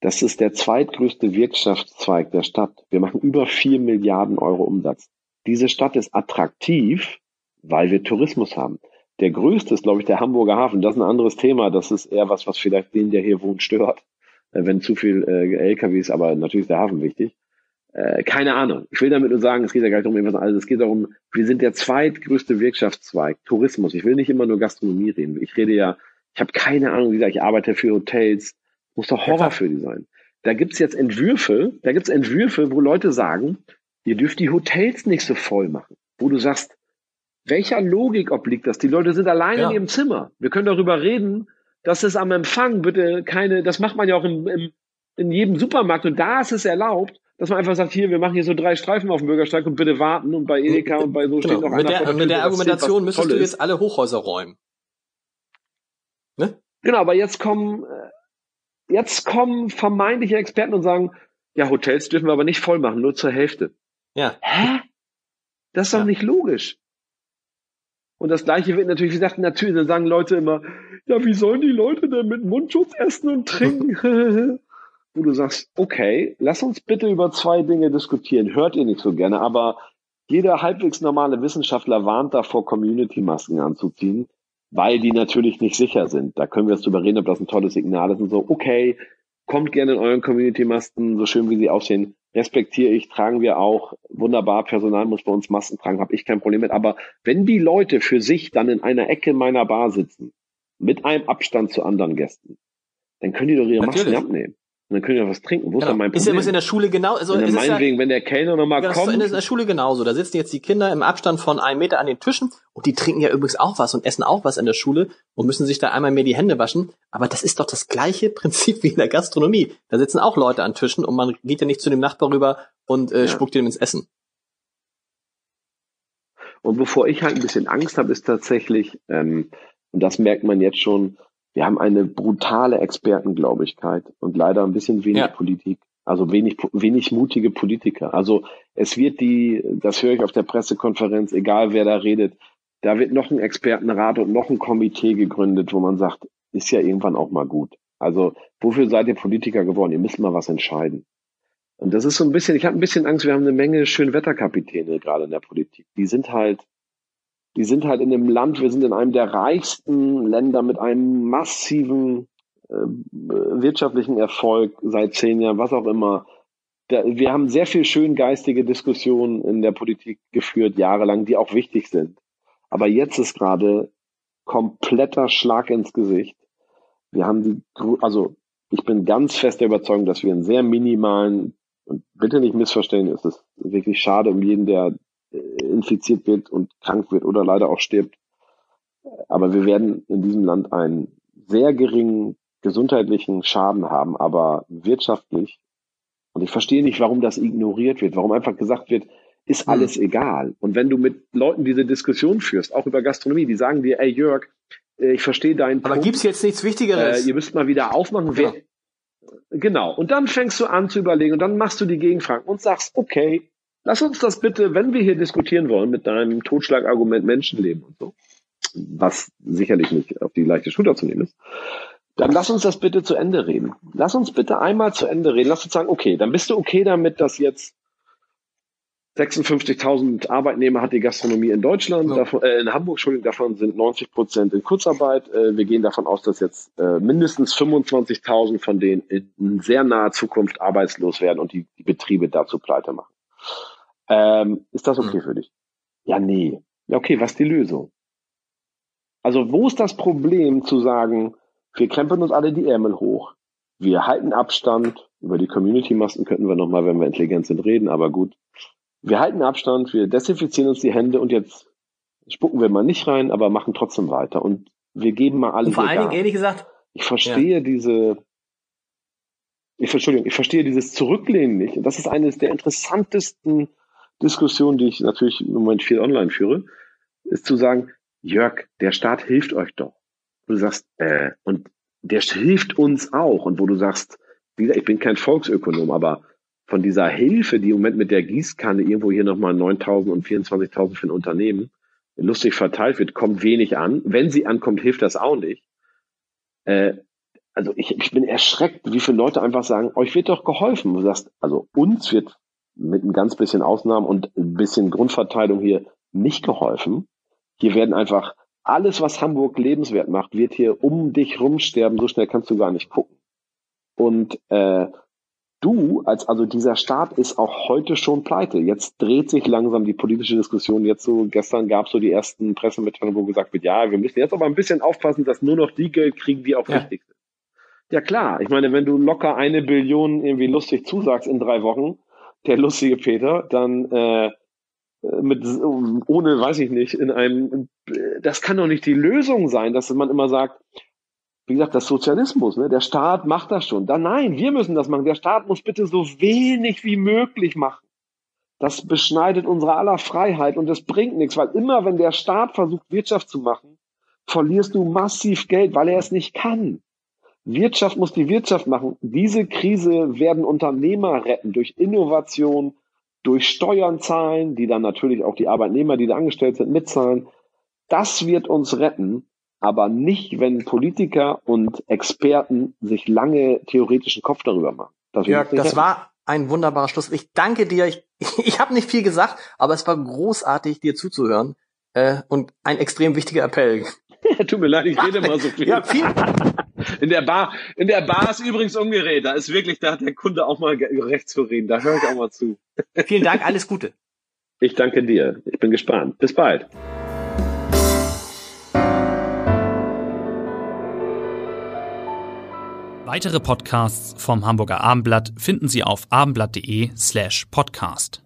das ist der zweitgrößte Wirtschaftszweig der Stadt. Wir machen über vier Milliarden Euro Umsatz. Diese Stadt ist attraktiv, weil wir Tourismus haben. Der größte ist, glaube ich, der Hamburger Hafen. Das ist ein anderes Thema. Das ist eher was, was vielleicht den, der hier wohnt, stört, äh, wenn zu viel äh, LKWs, aber natürlich ist der Hafen wichtig. Äh, keine Ahnung. Ich will damit nur sagen, es geht ja gar nicht um irgendwas anderes. Es geht darum, wir sind der zweitgrößte Wirtschaftszweig, Tourismus. Ich will nicht immer nur Gastronomie reden. Ich rede ja, ich habe keine Ahnung, wie gesagt, ich arbeite für Hotels. Muss doch Horror für die sein. Da gibt's jetzt Entwürfe, da gibt's Entwürfe, wo Leute sagen, ihr dürft die Hotels nicht so voll machen. Wo du sagst, welcher Logik obliegt das? Die Leute sind alleine ja. in ihrem Zimmer. Wir können darüber reden, dass es am Empfang bitte keine, das macht man ja auch im, im, in jedem Supermarkt und da ist es erlaubt, dass man einfach sagt, hier, wir machen hier so drei Streifen auf dem Bürgersteig und bitte warten und bei Edeka und bei so genau. steht noch mit einer der, Mit der Argumentation müsstest du jetzt alle Hochhäuser räumen. Ne? Genau, aber jetzt kommen, äh, jetzt kommen vermeintliche Experten und sagen, ja, Hotels dürfen wir aber nicht voll machen, nur zur Hälfte. Ja. Hä? Das ist doch ja. nicht logisch. Und das Gleiche wird natürlich gesagt, natürlich, dann sagen Leute immer, ja, wie sollen die Leute denn mit Mundschutz essen und trinken? Wo du sagst, okay, lass uns bitte über zwei Dinge diskutieren. Hört ihr nicht so gerne, aber jeder halbwegs normale Wissenschaftler warnt davor, Community-Masken anzuziehen, weil die natürlich nicht sicher sind. Da können wir jetzt drüber reden, ob das ein tolles Signal ist und so. Okay, kommt gerne in euren Community-Masken, so schön wie sie aussehen respektiere ich, tragen wir auch. Wunderbar, Personal muss bei uns Masken tragen, habe ich kein Problem mit. Aber wenn die Leute für sich dann in einer Ecke meiner Bar sitzen, mit einem Abstand zu anderen Gästen, dann können die doch ihre Natürlich. Masken abnehmen. Und dann können auch was trinken. Wo genau. ist dann mein Problem? Ist ja in der Schule genau, also ist meinetwegen, ja, wenn der Kellner nochmal genau, kommt. Ist in der Schule genauso. Da sitzen jetzt die Kinder im Abstand von einem Meter an den Tischen und die trinken ja übrigens auch was und essen auch was in der Schule und müssen sich da einmal mehr die Hände waschen. Aber das ist doch das gleiche Prinzip wie in der Gastronomie. Da sitzen auch Leute an Tischen und man geht ja nicht zu dem Nachbar rüber und äh, ja. spuckt ihm ins Essen. Und bevor ich halt ein bisschen Angst habe, ist tatsächlich, ähm, und das merkt man jetzt schon, wir haben eine brutale Expertenglaubigkeit und leider ein bisschen wenig ja. Politik. Also wenig, wenig mutige Politiker. Also es wird die, das höre ich auf der Pressekonferenz, egal wer da redet, da wird noch ein Expertenrat und noch ein Komitee gegründet, wo man sagt, ist ja irgendwann auch mal gut. Also wofür seid ihr Politiker geworden? Ihr müsst mal was entscheiden. Und das ist so ein bisschen, ich habe ein bisschen Angst, wir haben eine Menge Schönwetterkapitäne gerade in der Politik. Die sind halt die sind halt in einem Land, wir sind in einem der reichsten Länder mit einem massiven äh, wirtschaftlichen Erfolg seit zehn Jahren, was auch immer. Da, wir haben sehr viel schön geistige Diskussionen in der Politik geführt, jahrelang, die auch wichtig sind. Aber jetzt ist gerade kompletter Schlag ins Gesicht. Wir haben die, also ich bin ganz fest der Überzeugung, dass wir einen sehr minimalen Und bitte nicht missverstehen, es ist wirklich schade um jeden, der infiziert wird und krank wird oder leider auch stirbt. Aber wir werden in diesem Land einen sehr geringen gesundheitlichen Schaden haben, aber wirtschaftlich. Und ich verstehe nicht, warum das ignoriert wird, warum einfach gesagt wird, ist hm. alles egal. Und wenn du mit Leuten diese Diskussion führst, auch über Gastronomie, die sagen dir, ey Jörg, äh, ich verstehe deinen Aber Punkt. gibt's jetzt nichts Wichtigeres? Äh, ihr müsst mal wieder aufmachen. Genau. genau. Und dann fängst du an zu überlegen und dann machst du die Gegenfragen und sagst, okay, lass uns das bitte, wenn wir hier diskutieren wollen mit deinem Totschlagargument Menschenleben und so, was sicherlich nicht auf die leichte Schulter zu nehmen ist, dann lass uns das bitte zu Ende reden. Lass uns bitte einmal zu Ende reden. Lass uns sagen, okay, dann bist du okay damit, dass jetzt 56.000 Arbeitnehmer hat die Gastronomie in Deutschland, ja. davon, äh, in Hamburg, Entschuldigung, davon sind 90 Prozent in Kurzarbeit. Äh, wir gehen davon aus, dass jetzt äh, mindestens 25.000 von denen in sehr naher Zukunft arbeitslos werden und die, die Betriebe dazu pleite machen. Ähm, ist das okay mhm. für dich? Ja, nee. Ja, okay, was ist die Lösung? Also wo ist das Problem zu sagen, wir krempeln uns alle die Ärmel hoch, wir halten Abstand, über die Community-Masten könnten wir nochmal, wenn wir intelligent sind, reden, aber gut wir halten Abstand, wir desinfizieren uns die Hände und jetzt spucken wir mal nicht rein, aber machen trotzdem weiter. Und wir geben mal alles. Und vor allen Dingen, ehrlich gesagt, ich verstehe ja. diese, ich, Entschuldigung, ich verstehe dieses Zurücklehnen nicht. Und das ist eines der interessantesten Diskussionen, die ich natürlich im Moment viel online führe, ist zu sagen, Jörg, der Staat hilft euch doch. Du sagst, äh, und der hilft uns auch. Und wo du sagst, ich bin kein Volksökonom, aber von dieser Hilfe, die im Moment mit der Gießkanne irgendwo hier nochmal 9.000 und 24.000 für ein Unternehmen lustig verteilt wird, kommt wenig an. Wenn sie ankommt, hilft das auch nicht. Äh, also ich, ich bin erschreckt, wie viele Leute einfach sagen, euch wird doch geholfen. Du sagst, also uns wird mit ein ganz bisschen Ausnahmen und ein bisschen Grundverteilung hier nicht geholfen. Hier werden einfach alles, was Hamburg lebenswert macht, wird hier um dich rumsterben. So schnell kannst du gar nicht gucken. Und äh, du, als also dieser Staat ist auch heute schon pleite. Jetzt dreht sich langsam die politische Diskussion. Jetzt so, gestern gab es so die ersten Pressemitteilungen, wo gesagt wird, ja, wir müssen jetzt aber ein bisschen aufpassen, dass nur noch die Geld kriegen, die auch ja. wichtig sind. Ja klar, ich meine, wenn du locker eine Billion irgendwie lustig zusagst in drei Wochen, der lustige Peter, dann äh, mit ohne, weiß ich nicht, in einem, das kann doch nicht die Lösung sein, dass man immer sagt, wie gesagt, das Sozialismus, ne? der Staat macht das schon. Da, nein, wir müssen das machen. Der Staat muss bitte so wenig wie möglich machen. Das beschneidet unsere aller Freiheit und das bringt nichts, weil immer wenn der Staat versucht, Wirtschaft zu machen, verlierst du massiv Geld, weil er es nicht kann. Wirtschaft muss die Wirtschaft machen. Diese Krise werden Unternehmer retten durch Innovation, durch Steuern zahlen, die dann natürlich auch die Arbeitnehmer, die da angestellt sind, mitzahlen. Das wird uns retten aber nicht, wenn Politiker und Experten sich lange theoretischen Kopf darüber machen. Das Jörg, das war ein wunderbarer Schluss. Ich danke dir. Ich, ich habe nicht viel gesagt, aber es war großartig, dir zuzuhören äh, und ein extrem wichtiger Appell. Tut mir leid, ich rede mal so viel. Ja, viel. In der Bar, in der Bar ist übrigens umgedreht. Da ist wirklich, da hat der Kunde auch mal recht zu reden. Da höre ich auch mal zu. Vielen Dank, alles Gute. Ich danke dir. Ich bin gespannt. Bis bald. Weitere Podcasts vom Hamburger Abendblatt finden Sie auf abendblatt.de slash podcast.